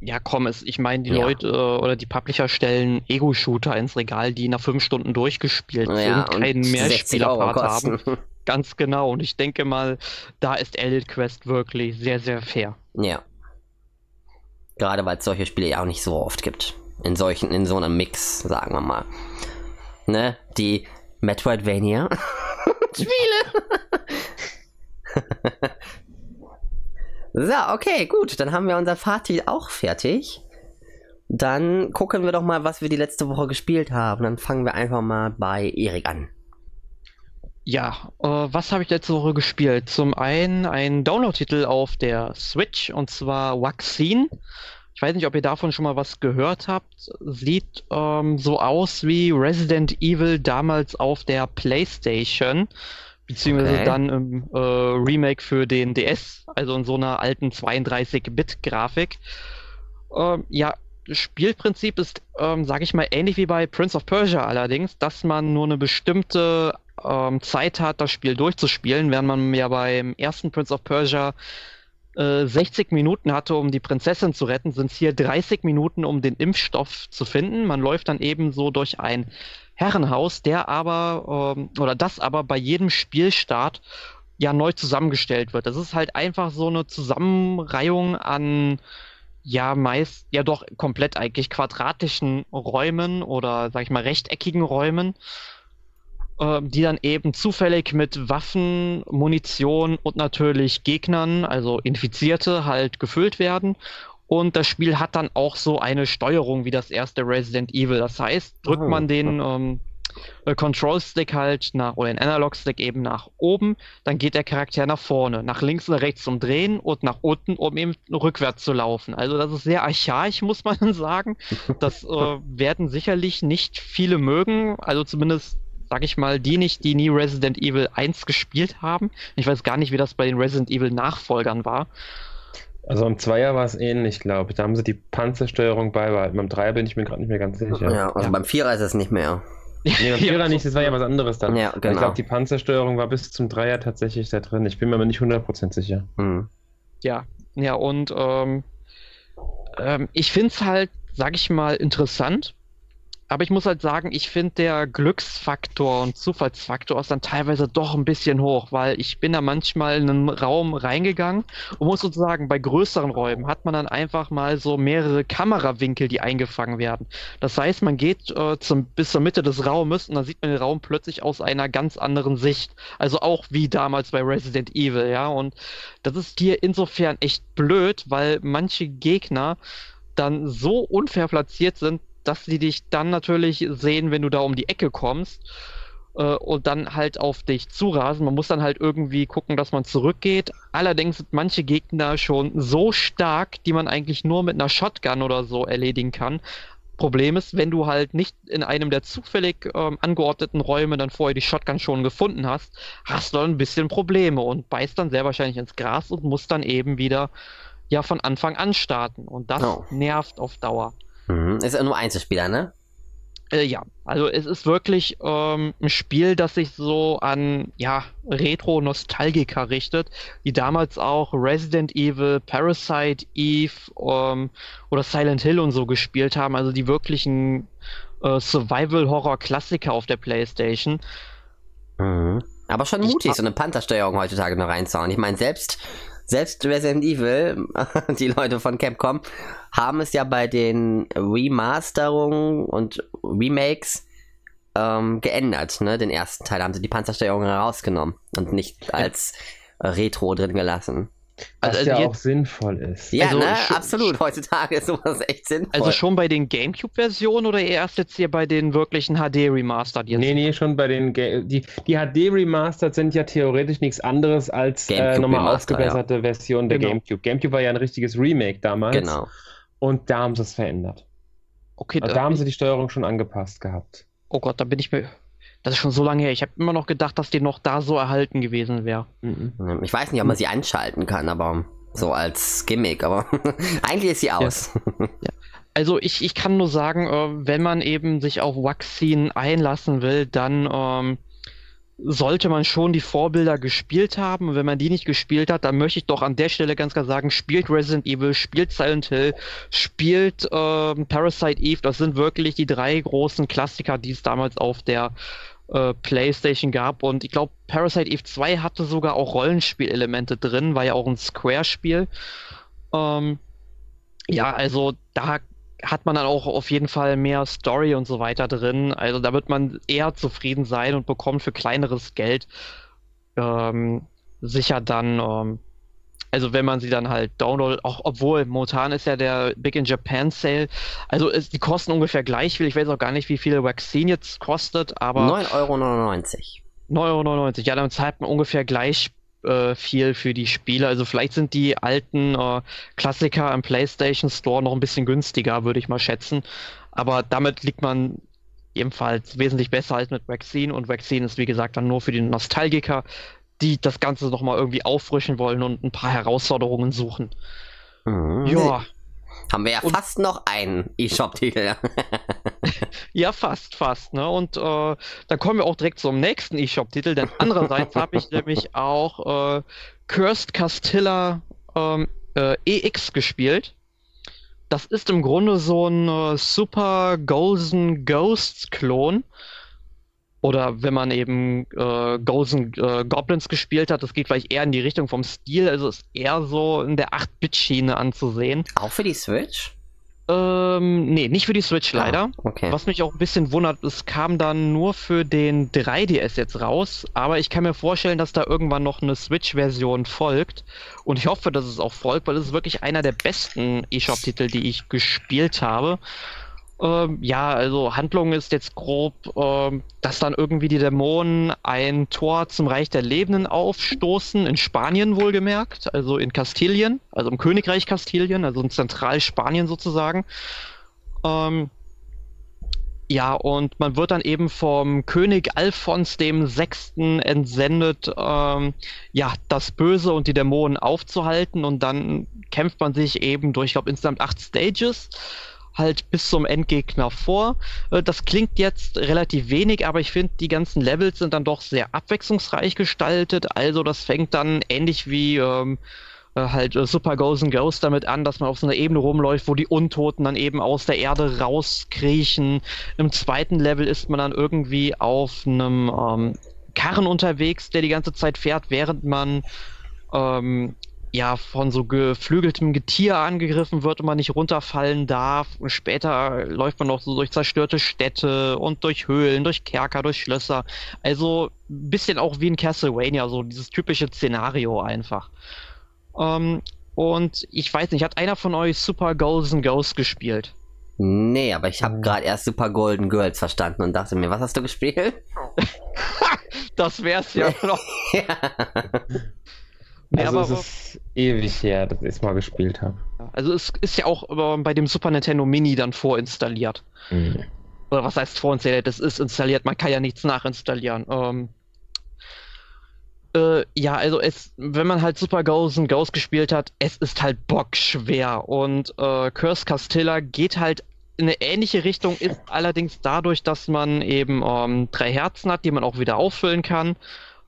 Ja, komm, es, ich meine, die ja. Leute äh, oder die Publisher stellen Ego-Shooter ins Regal, die nach 5 Stunden durchgespielt ja, sind, keinen Mehrspielerpart haben. Ganz genau. Und ich denke mal, da ist Elite Quest wirklich sehr, sehr fair. Ja. Gerade weil es solche Spiele ja auch nicht so oft gibt. In solchen, in so einem Mix, sagen wir mal. Ne? Die Metroidvania [LAUGHS] Spiele. so, okay, gut. Dann haben wir unser Fazit auch fertig. Dann gucken wir doch mal, was wir die letzte Woche gespielt haben. Dann fangen wir einfach mal bei Erik an. Ja, äh, was habe ich letzte Woche gespielt? Zum einen ein Download-Titel auf der Switch und zwar Vaccine. Ich weiß nicht, ob ihr davon schon mal was gehört habt. Sieht ähm, so aus wie Resident Evil damals auf der PlayStation, beziehungsweise okay. dann im äh, Remake für den DS, also in so einer alten 32-Bit-Grafik. Ähm, ja, Spielprinzip ist, ähm, sage ich mal, ähnlich wie bei Prince of Persia allerdings, dass man nur eine bestimmte ähm, Zeit hat, das Spiel durchzuspielen, während man ja beim ersten Prince of Persia äh, 60 Minuten hatte, um die Prinzessin zu retten, sind es hier 30 Minuten, um den Impfstoff zu finden. Man läuft dann eben so durch ein Herrenhaus, der aber, ähm, oder das aber bei jedem Spielstart ja neu zusammengestellt wird. Das ist halt einfach so eine Zusammenreihung an ja meist, ja doch komplett eigentlich quadratischen Räumen oder sag ich mal rechteckigen Räumen die dann eben zufällig mit Waffen, Munition und natürlich Gegnern, also Infizierte, halt gefüllt werden. Und das Spiel hat dann auch so eine Steuerung wie das erste Resident Evil. Das heißt, drückt man oh. den ähm, äh, Control Stick halt nach oder den Analog Stick eben nach oben, dann geht der Charakter nach vorne, nach links und rechts zum Drehen und nach unten, um eben rückwärts zu laufen. Also das ist sehr archaisch, [LAUGHS] muss man sagen. Das äh, [LAUGHS] werden sicherlich nicht viele mögen, also zumindest sag ich mal, die nicht, die nie Resident Evil 1 gespielt haben. Ich weiß gar nicht, wie das bei den Resident Evil Nachfolgern war. Also im Zweier war es ähnlich, glaube ich. Da haben sie die Panzersteuerung beibehalten. Beim Dreier bin ich mir gerade nicht mehr ganz sicher. Ja, also ja. beim Vierer ist es nicht mehr. Nee, beim [LAUGHS] Vierer nicht, das war ja was anderes dann. Ja, genau. Ich glaube, die Panzersteuerung war bis zum Dreier tatsächlich da drin. Ich bin mir aber nicht 100% sicher. Mhm. Ja, ja, und ähm, ähm, ich finde es halt, sag ich mal, interessant, aber ich muss halt sagen, ich finde der Glücksfaktor und Zufallsfaktor ist dann teilweise doch ein bisschen hoch, weil ich bin da manchmal in einen Raum reingegangen und muss sozusagen bei größeren Räumen hat man dann einfach mal so mehrere Kamerawinkel, die eingefangen werden. Das heißt, man geht äh, zum, bis zur Mitte des Raumes und dann sieht man den Raum plötzlich aus einer ganz anderen Sicht. Also auch wie damals bei Resident Evil, ja. Und das ist hier insofern echt blöd, weil manche Gegner dann so unfair platziert sind, dass sie dich dann natürlich sehen, wenn du da um die Ecke kommst äh, und dann halt auf dich zurasen. Man muss dann halt irgendwie gucken, dass man zurückgeht. Allerdings sind manche Gegner schon so stark, die man eigentlich nur mit einer Shotgun oder so erledigen kann. Problem ist, wenn du halt nicht in einem der zufällig ähm, angeordneten Räume dann vorher die Shotgun schon gefunden hast, hast du dann ein bisschen Probleme und beißt dann sehr wahrscheinlich ins Gras und musst dann eben wieder ja von Anfang an starten. Und das oh. nervt auf Dauer. Mhm. Ist ja nur Einzelspieler, ne? Äh, ja, also es ist wirklich ähm, ein Spiel, das sich so an ja, Retro-Nostalgiker richtet, die damals auch Resident Evil, Parasite Eve ähm, oder Silent Hill und so gespielt haben, also die wirklichen äh, Survival-Horror-Klassiker auf der Playstation. Mhm. Aber schon mutig, ich, so eine Panthersteuerung heutzutage noch reinzuhauen. Ich meine, selbst selbst Resident Evil, [LAUGHS] die Leute von Capcom, haben es ja bei den Remasterungen und Remakes ähm, geändert. Ne? Den ersten Teil haben sie die Panzersteuerung herausgenommen und nicht als Retro drin gelassen. Was also, ja auch sinnvoll ist. Ja, also, ne? absolut. Heutzutage ist sowas echt sinnvoll. Also schon bei den GameCube-Versionen oder erst jetzt hier bei den wirklichen HD-Remastered? Nee, nee, schon bei den. Ga die, die HD-Remastered sind ja theoretisch nichts anderes als äh, nochmal ausgebesserte ja. Version der genau. GameCube. GameCube war ja ein richtiges Remake damals. Genau. Und da haben sie es verändert. Okay, also da, da haben sie die Steuerung schon angepasst gehabt. Oh Gott, da bin ich mir. Das ist schon so lange her. Ich habe immer noch gedacht, dass die noch da so erhalten gewesen wäre. Mhm. Ich weiß nicht, ob man sie anschalten kann, aber so als Gimmick, aber [LAUGHS] eigentlich ist sie aus. Ja. [LAUGHS] Ja. Also ich, ich kann nur sagen, äh, wenn man eben sich auf Waxin einlassen will, dann ähm, sollte man schon die Vorbilder gespielt haben. Und wenn man die nicht gespielt hat, dann möchte ich doch an der Stelle ganz klar sagen, spielt Resident Evil, spielt Silent Hill, spielt ähm, Parasite Eve. Das sind wirklich die drei großen Klassiker, die es damals auf der äh, PlayStation gab. Und ich glaube, Parasite Eve 2 hatte sogar auch Rollenspielelemente drin, war ja auch ein Square-Spiel. Ähm, ja, also da hat man dann auch auf jeden Fall mehr Story und so weiter drin. Also da wird man eher zufrieden sein und bekommt für kleineres Geld ähm, sicher dann, ähm, also wenn man sie dann halt downloadet, auch obwohl momentan ist ja der Big in Japan Sale, also ist, die kosten ungefähr gleich viel. Ich weiß auch gar nicht, wie viel Vaccine jetzt kostet, aber 9,99 Euro. 9,99 Euro. Ja, dann zahlt man ungefähr gleich äh, viel für die Spiele. Also vielleicht sind die alten äh, Klassiker im PlayStation Store noch ein bisschen günstiger, würde ich mal schätzen. Aber damit liegt man ebenfalls wesentlich besser als mit Vaccine. Und Vaccine ist, wie gesagt, dann nur für die Nostalgiker, die das Ganze nochmal irgendwie auffrischen wollen und ein paar Herausforderungen suchen. Mhm. Ja. Haben wir ja und, fast noch einen eShop-Titel. [LAUGHS] ja, fast, fast. Ne? Und äh, dann kommen wir auch direkt zum nächsten eShop-Titel, denn andererseits habe ich [LAUGHS] nämlich auch äh, Cursed Castilla ähm, äh, EX gespielt. Das ist im Grunde so ein äh, Super Golden Ghosts Klon. Oder wenn man eben äh, Ghosts äh, Goblins gespielt hat, das geht vielleicht eher in die Richtung vom Stil, also ist eher so in der 8-Bit-Schiene anzusehen. Auch für die Switch? Ähm, nee, nicht für die Switch ah, leider. Ah, okay. Was mich auch ein bisschen wundert, es kam dann nur für den 3DS jetzt raus, aber ich kann mir vorstellen, dass da irgendwann noch eine Switch-Version folgt. Und ich hoffe, dass es auch folgt, weil es ist wirklich einer der besten eShop-Titel, die ich gespielt habe. Ähm, ja, also Handlung ist jetzt grob, ähm, dass dann irgendwie die Dämonen ein Tor zum Reich der Lebenden aufstoßen, in Spanien wohlgemerkt, also in Kastilien, also im Königreich Kastilien, also in Zentralspanien sozusagen. Ähm, ja, und man wird dann eben vom König Alphons dem Sechsten entsendet, ähm, ja, das Böse und die Dämonen aufzuhalten und dann kämpft man sich eben durch, ich glaube, insgesamt acht Stages halt bis zum Endgegner vor. Äh, das klingt jetzt relativ wenig, aber ich finde, die ganzen Levels sind dann doch sehr abwechslungsreich gestaltet. Also das fängt dann ähnlich wie ähm, äh, halt äh, Super Ghosts and Ghosts damit an, dass man auf so einer Ebene rumläuft, wo die Untoten dann eben aus der Erde rauskriechen. Im zweiten Level ist man dann irgendwie auf einem ähm, Karren unterwegs, der die ganze Zeit fährt, während man ähm, ja, von so geflügeltem Getier angegriffen wird und man nicht runterfallen darf. Und später läuft man noch so durch zerstörte Städte und durch Höhlen, durch Kerker, durch Schlösser. Also ein bisschen auch wie in Castlevania, so dieses typische Szenario einfach. Ähm, und ich weiß nicht, hat einer von euch Super Golden Ghost gespielt? Nee, aber ich habe gerade erst Super Golden Girls verstanden und dachte mir, was hast du gespielt? [LAUGHS] das wär's ja [LAUGHS] noch. ja. Nee, also aber, es ist ewig her, dass ich es mal gespielt habe. Also es ist ja auch äh, bei dem Super Nintendo Mini dann vorinstalliert. Mhm. Oder was heißt vorinstalliert? Das ist installiert, man kann ja nichts nachinstallieren. Ähm, äh, ja, also es, wenn man halt Super Ghosts and Ghosts gespielt hat, es ist halt bockschwer. Und äh, Curse Castilla geht halt in eine ähnliche Richtung, ist allerdings dadurch, dass man eben ähm, drei Herzen hat, die man auch wieder auffüllen kann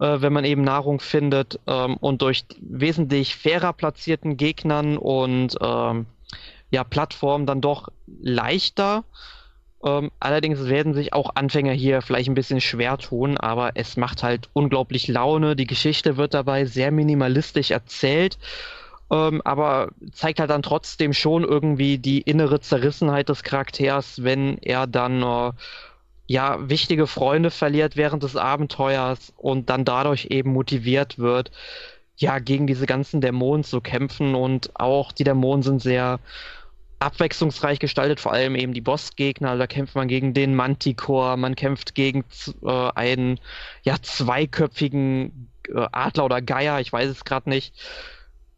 äh, wenn man eben Nahrung findet ähm, und durch wesentlich fairer platzierten Gegnern und ähm, ja, Plattformen dann doch leichter. Ähm, allerdings werden sich auch Anfänger hier vielleicht ein bisschen schwer tun, aber es macht halt unglaublich Laune. Die Geschichte wird dabei sehr minimalistisch erzählt, ähm, aber zeigt halt dann trotzdem schon irgendwie die innere Zerrissenheit des Charakters, wenn er dann äh, ja, wichtige Freunde verliert während des Abenteuers und dann dadurch eben motiviert wird, ja, gegen diese ganzen Dämonen zu kämpfen und auch die Dämonen sind sehr abwechslungsreich gestaltet, vor allem eben die Bossgegner. Da kämpft man gegen den Manticore, man kämpft gegen äh, einen ja, zweiköpfigen äh, Adler oder Geier, ich weiß es gerade nicht.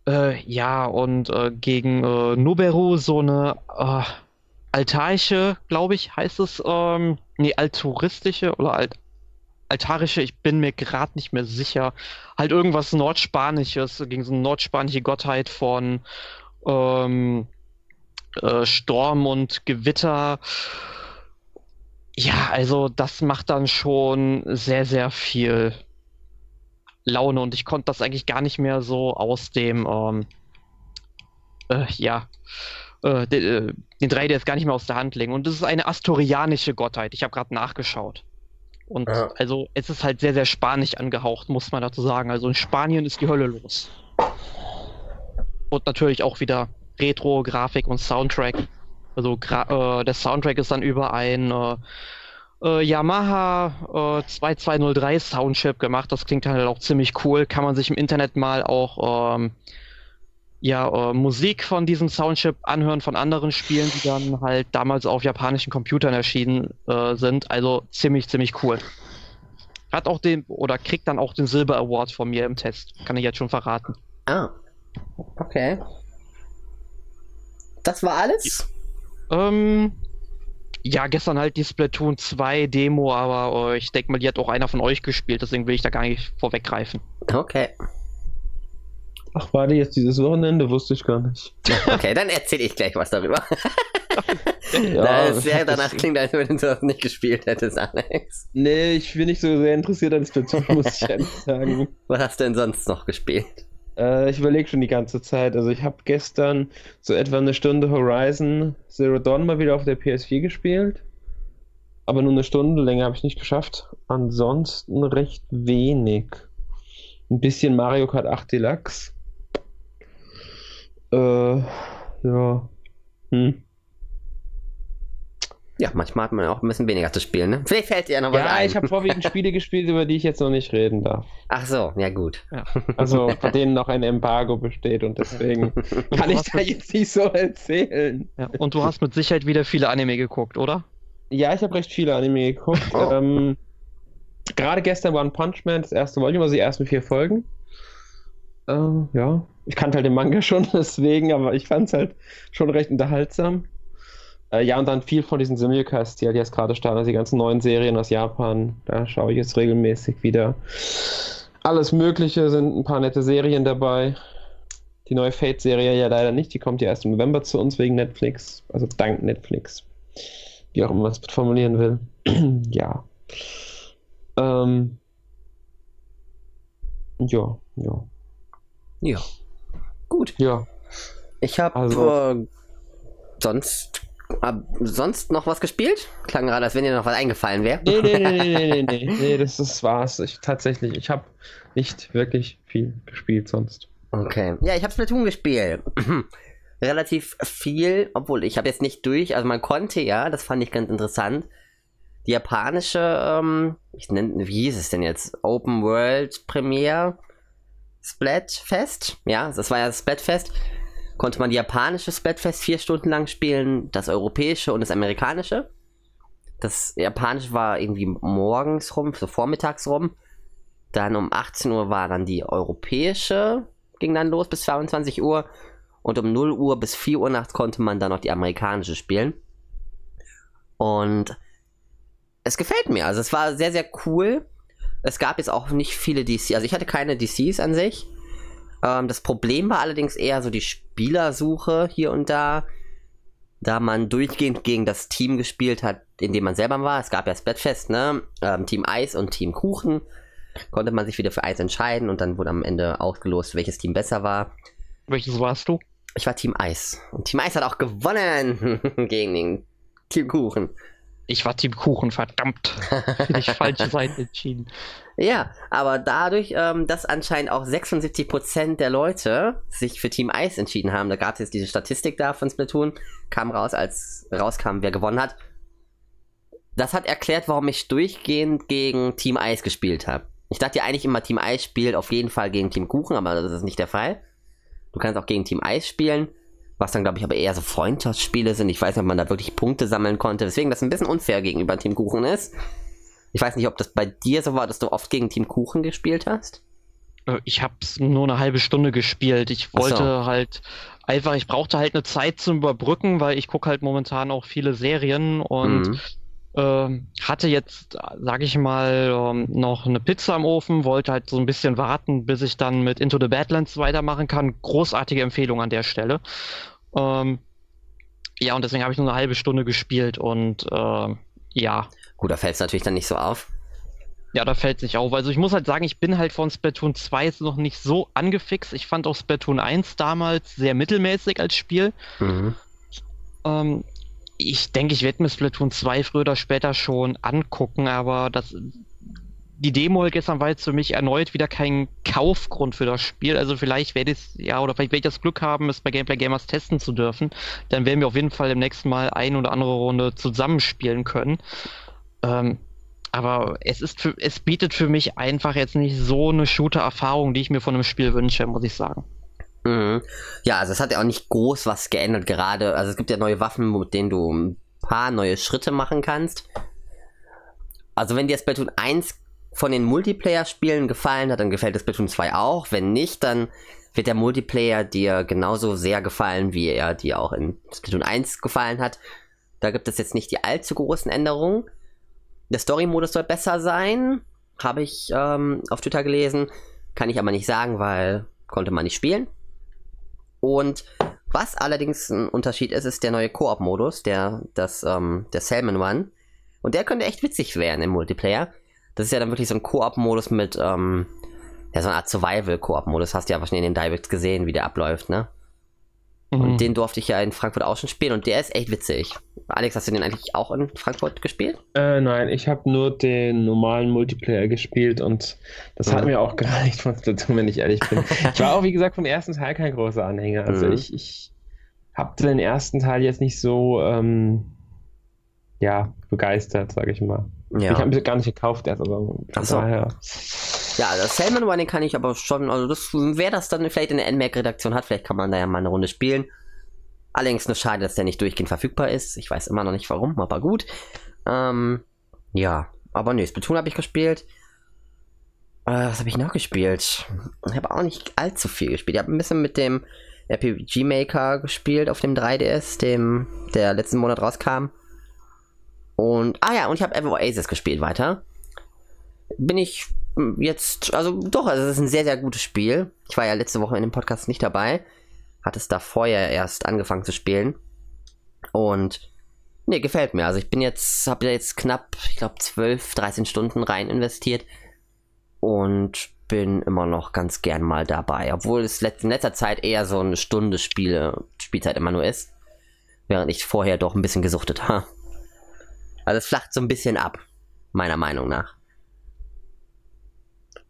Äh, ja, und äh, gegen äh, Nuberu so eine äh, altarische, glaube ich, heißt es, ähm, nee, altruistische oder alt, altarische, ich bin mir gerade nicht mehr sicher. Halt irgendwas Nordspanisches, gegen so eine nordspanische Gottheit von ähm, äh, Sturm und Gewitter. Ja, also das macht dann schon sehr, sehr viel Laune und ich konnte das eigentlich gar nicht mehr so aus dem, ähm, äh, ja, äh, den, äh, den 3DS gar nicht mehr aus der Hand legen. Und das ist eine astorianische Gottheit. Ich habe gerade nachgeschaut. Und ja. also es ist halt sehr, sehr spanisch angehaucht, muss man dazu sagen. Also in Spanien ist die Hölle los. Und natürlich auch wieder Retro-Grafik und Soundtrack. Also äh, der Soundtrack ist dann über ein äh, äh, Yamaha äh, 2203 Soundchip gemacht. Das klingt halt auch ziemlich cool. Kann man sich im Internet mal auch ähm, ja, äh, Musik von diesem Soundchip anhören von anderen Spielen, die dann halt damals auf japanischen Computern erschienen äh, sind. Also ziemlich, ziemlich cool. Hat auch den, oder kriegt dann auch den Silber Award von mir im Test. Kann ich jetzt schon verraten. Ah. Okay. Das war alles? Ähm, ja, gestern halt die Splatoon 2 Demo, aber äh, ich denke mal, die hat auch einer von euch gespielt, deswegen will ich da gar nicht vorweggreifen. Okay. Ach, warte, jetzt dieses Wochenende wusste ich gar nicht. [LAUGHS] Okay, dann erzähle ich gleich was darüber. [LAUGHS] ja, das sehr danach klingt, als wenn du das nicht gespielt hättest, Alex. Nee, ich bin nicht so sehr interessiert an Splatoon, muss ich ehrlich [LAUGHS] sagen. Was hast du denn sonst noch gespielt? Äh, ich überlege schon die ganze Zeit. Also ich habe gestern so etwa eine Stunde Horizon Zero Dawn mal wieder auf der PS4 gespielt. Aber nur eine Stunde, länger habe ich nicht geschafft. Ansonsten recht wenig. Ein bisschen Mario Kart 8 Deluxe. Äh, ja. Hm. Ja, manchmal hat man auch ein bisschen weniger zu spielen, ne? Vielleicht fällt dir ja noch was ja, ein. Ja, ich habe vorwiegend Spiele [LAUGHS] gespielt, über die ich jetzt noch nicht reden darf. Ach so, ja gut. Ja. Also, bei denen noch ein Embargo besteht und deswegen [LAUGHS] kann ich da jetzt nicht so erzählen. Ja, und du hast mit Sicherheit wieder viele Anime geguckt, oder? Ja, ich habe recht viele Anime geguckt. Oh. Ähm, gerade gestern One Punch Man, das erste Volume, also die ersten vier Folgen. Äh, ja, ich kannte halt den Manga [LAUGHS] schon deswegen, aber ich fand es halt schon recht unterhaltsam. Äh, ja, und dann viel von diesen Simulcasts, die halt jetzt gerade starten, also die ganzen neuen Serien aus Japan, da schaue ich jetzt regelmäßig wieder. Alles Mögliche sind ein paar nette Serien dabei. Die neue Fate-Serie ja leider nicht, die kommt ja erst im November zu uns wegen Netflix, also dank Netflix. Wie auch immer man es formulieren will. [CLEARS THROAT] ja. Ähm. Ja, ja. Ja. Gut. Ja. Ich habe also, äh, sonst hab sonst noch was gespielt? Klang gerade, als wenn dir noch was eingefallen wäre. Nee, nee, nee, nee, nee, nee, [LAUGHS] nee, das, das war's. Ich, tatsächlich, ich habe nicht wirklich viel gespielt sonst. Okay. Ja, ich habe Splatoon gespielt. [CLEARS THROAT] Relativ viel, obwohl ich habe jetzt nicht durch, also man konnte ja, das fand ich ganz interessant, die japanische, ähm, ich nenne, wie hieß es denn jetzt? Open World Premiere Splatfest, ja, das war ja das Splatfest, konnte man die japanische Splatfest vier Stunden lang spielen, das europäische und das amerikanische. Das japanische war irgendwie morgens rum, so vormittags rum. Dann um 18 Uhr war dann die europäische, ging dann los bis 22 Uhr. Und um 0 Uhr bis 4 Uhr nachts konnte man dann noch die amerikanische spielen. Und es gefällt mir. Also es war sehr, sehr cool. Es gab jetzt auch nicht viele DCs. Also ich hatte keine DCs an sich. Ähm, das Problem war allerdings eher so die Spielersuche hier und da. Da man durchgehend gegen das Team gespielt hat, in dem man selber war. Es gab ja Splatfest, ne? Ähm, Team Eis und Team Kuchen. Konnte man sich wieder für Eis entscheiden und dann wurde am Ende ausgelost, welches Team besser war. Welches warst du? Ich war Team Eis. Und Team Eis hat auch gewonnen [LAUGHS] gegen den Team Kuchen. Ich war Team Kuchen, verdammt. Die falsche [LAUGHS] Seite entschieden. Ja, aber dadurch, ähm, dass anscheinend auch 76% der Leute sich für Team Eis entschieden haben, da gab es jetzt diese Statistik da von Splatoon, kam raus, als rauskam, wer gewonnen hat. Das hat erklärt, warum ich durchgehend gegen Team Eis gespielt habe. Ich dachte ja eigentlich immer, Team Eis spielt auf jeden Fall gegen Team Kuchen, aber das ist nicht der Fall. Du kannst auch gegen Team Eis spielen, was dann, glaube ich, aber eher so Freundschaftsspiele sind. Ich weiß nicht, ob man da wirklich Punkte sammeln konnte, weswegen das ein bisschen unfair gegenüber Team Kuchen ist. Ich weiß nicht, ob das bei dir so war, dass du oft gegen Team Kuchen gespielt hast. Äh, ich habe es nur eine halbe Stunde gespielt. Ich wollte so. halt einfach, ich brauchte halt eine Zeit zum Überbrücken, weil ich gucke halt momentan auch viele Serien und mhm. Ähm, hatte jetzt, sag ich mal, ähm, noch eine Pizza im Ofen, wollte halt so ein bisschen warten, bis ich dann mit Into the Badlands weitermachen kann. Großartige Empfehlung an der Stelle. Ähm, ja, und deswegen habe ich nur eine halbe Stunde gespielt und äh, ja. Gut, da fällt es natürlich dann nicht so auf. Ja, da fällt es nicht auf. Also ich muss halt sagen, ich bin halt von Splatoon 2 jetzt noch nicht so angefixt. Ich fand auch Splatoon 1 damals sehr mittelmäßig als Spiel. Mhm. Ähm, ich denke, ich werde mir Splatoon 2 früher oder später schon angucken, aber das, die Demo gestern war jetzt für mich erneut wieder kein Kaufgrund für das Spiel. Also vielleicht werde ich ja, oder vielleicht werde ich das Glück haben, es bei Gameplay Gamers testen zu dürfen. Dann werden wir auf jeden Fall im nächsten Mal ein oder andere Runde zusammenspielen können. Ähm, aber es ist für, es bietet für mich einfach jetzt nicht so eine Shooter-Erfahrung, die ich mir von einem Spiel wünsche, muss ich sagen. Mhm. Ja, also es hat ja auch nicht groß was geändert gerade. Also es gibt ja neue Waffen, mit denen du ein paar neue Schritte machen kannst. Also wenn dir Splatoon 1 von den Multiplayer-Spielen gefallen hat, dann gefällt das Splatoon 2 auch. Wenn nicht, dann wird der Multiplayer dir genauso sehr gefallen, wie er dir auch in Splatoon 1 gefallen hat. Da gibt es jetzt nicht die allzu großen Änderungen. Der Story-Modus soll besser sein, habe ich ähm, auf Twitter gelesen. Kann ich aber nicht sagen, weil konnte man nicht spielen. Und was allerdings ein Unterschied ist, ist der neue Koop-Modus, der, ähm, der Salmon One. Und der könnte echt witzig werden im Multiplayer. Das ist ja dann wirklich so ein Koop-Modus mit, ähm, ja, so eine Art Survival-Koop-Modus. Hast du ja wahrscheinlich in den Directs gesehen, wie der abläuft, ne? Mhm. Und den durfte ich ja in Frankfurt auch schon spielen und der ist echt witzig. Alex, hast du den eigentlich auch in Frankfurt gespielt? Äh, nein, ich habe nur den normalen Multiplayer gespielt und das mhm. hat mir auch [LAUGHS] gar nicht was zu tun, wenn ich ehrlich bin. ich war auch, wie gesagt, vom ersten Teil kein großer Anhänger. Also mhm. ich, ich habe den ersten Teil jetzt nicht so ähm, ja, begeistert, sage ich mal. Ja. Ich habe ihn gar nicht gekauft erst, aber von so. daher. Ja, das Salmon Running kann ich aber schon, also das, wer das dann vielleicht in der NMAC-Redaktion hat, vielleicht kann man da ja mal eine Runde spielen. Allerdings nur schade, dass der nicht durchgehend verfügbar ist. Ich weiß immer noch nicht warum, aber gut. Ähm, ja, aber nee, Splatoon habe ich gespielt. Äh, was habe ich noch gespielt? Ich habe auch nicht allzu viel gespielt. Ich habe ein bisschen mit dem RPG Maker gespielt auf dem 3DS, dem der letzten Monat rauskam. Und, ah ja, und ich habe Ever Oasis gespielt weiter. Bin ich jetzt, also doch, also es ist ein sehr, sehr gutes Spiel. Ich war ja letzte Woche in dem Podcast nicht dabei. Hat es da vorher erst angefangen zu spielen. Und nee, gefällt mir. Also ich bin jetzt, habe jetzt knapp, ich glaube, 12, 13 Stunden rein investiert. Und bin immer noch ganz gern mal dabei. Obwohl es in letzter Zeit eher so eine Stunde Spiele, Spielzeit immer nur ist. Während ich vorher doch ein bisschen gesuchtet habe. Also es flacht so ein bisschen ab, meiner Meinung nach.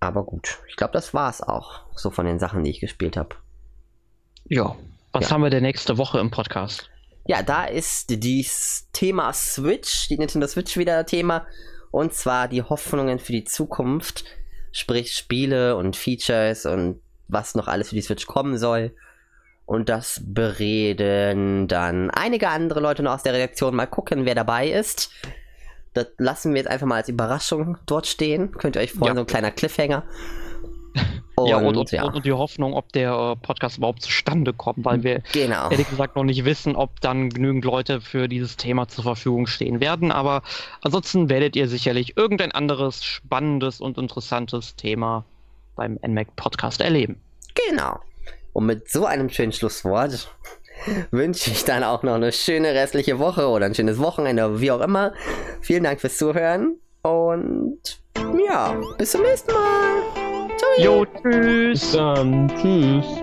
Aber gut, ich glaube, das war es auch, so von den Sachen, die ich gespielt habe. Ja, was ja. haben wir denn nächste Woche im Podcast? Ja, da ist das Thema Switch, die Nintendo Switch wieder Thema. Und zwar die Hoffnungen für die Zukunft, sprich Spiele und Features und was noch alles für die Switch kommen soll. Und das bereden dann einige andere Leute noch aus der Redaktion. Mal gucken, wer dabei ist. Das lassen wir jetzt einfach mal als Überraschung dort stehen. Könnt ihr euch freuen, Ja. so ein kleiner Cliffhanger. [LAUGHS] ja, und, und, ja, und die Hoffnung, ob der äh, Podcast überhaupt zustande kommt, weil wir genau. ehrlich gesagt noch nicht wissen, ob dann genügend Leute für dieses Thema zur Verfügung stehen werden. Aber ansonsten werdet ihr sicherlich irgendein anderes spannendes und interessantes Thema beim NMAC Podcast erleben. Genau. Und mit so einem schönen Schlusswort [LAUGHS] wünsche ich dann auch noch eine schöne restliche Woche oder ein schönes Wochenende, wie auch immer. Vielen Dank fürs Zuhören und ja, bis zum nächsten Mal. Ciao. Jo, tschüss! Bis dann. Tschüss.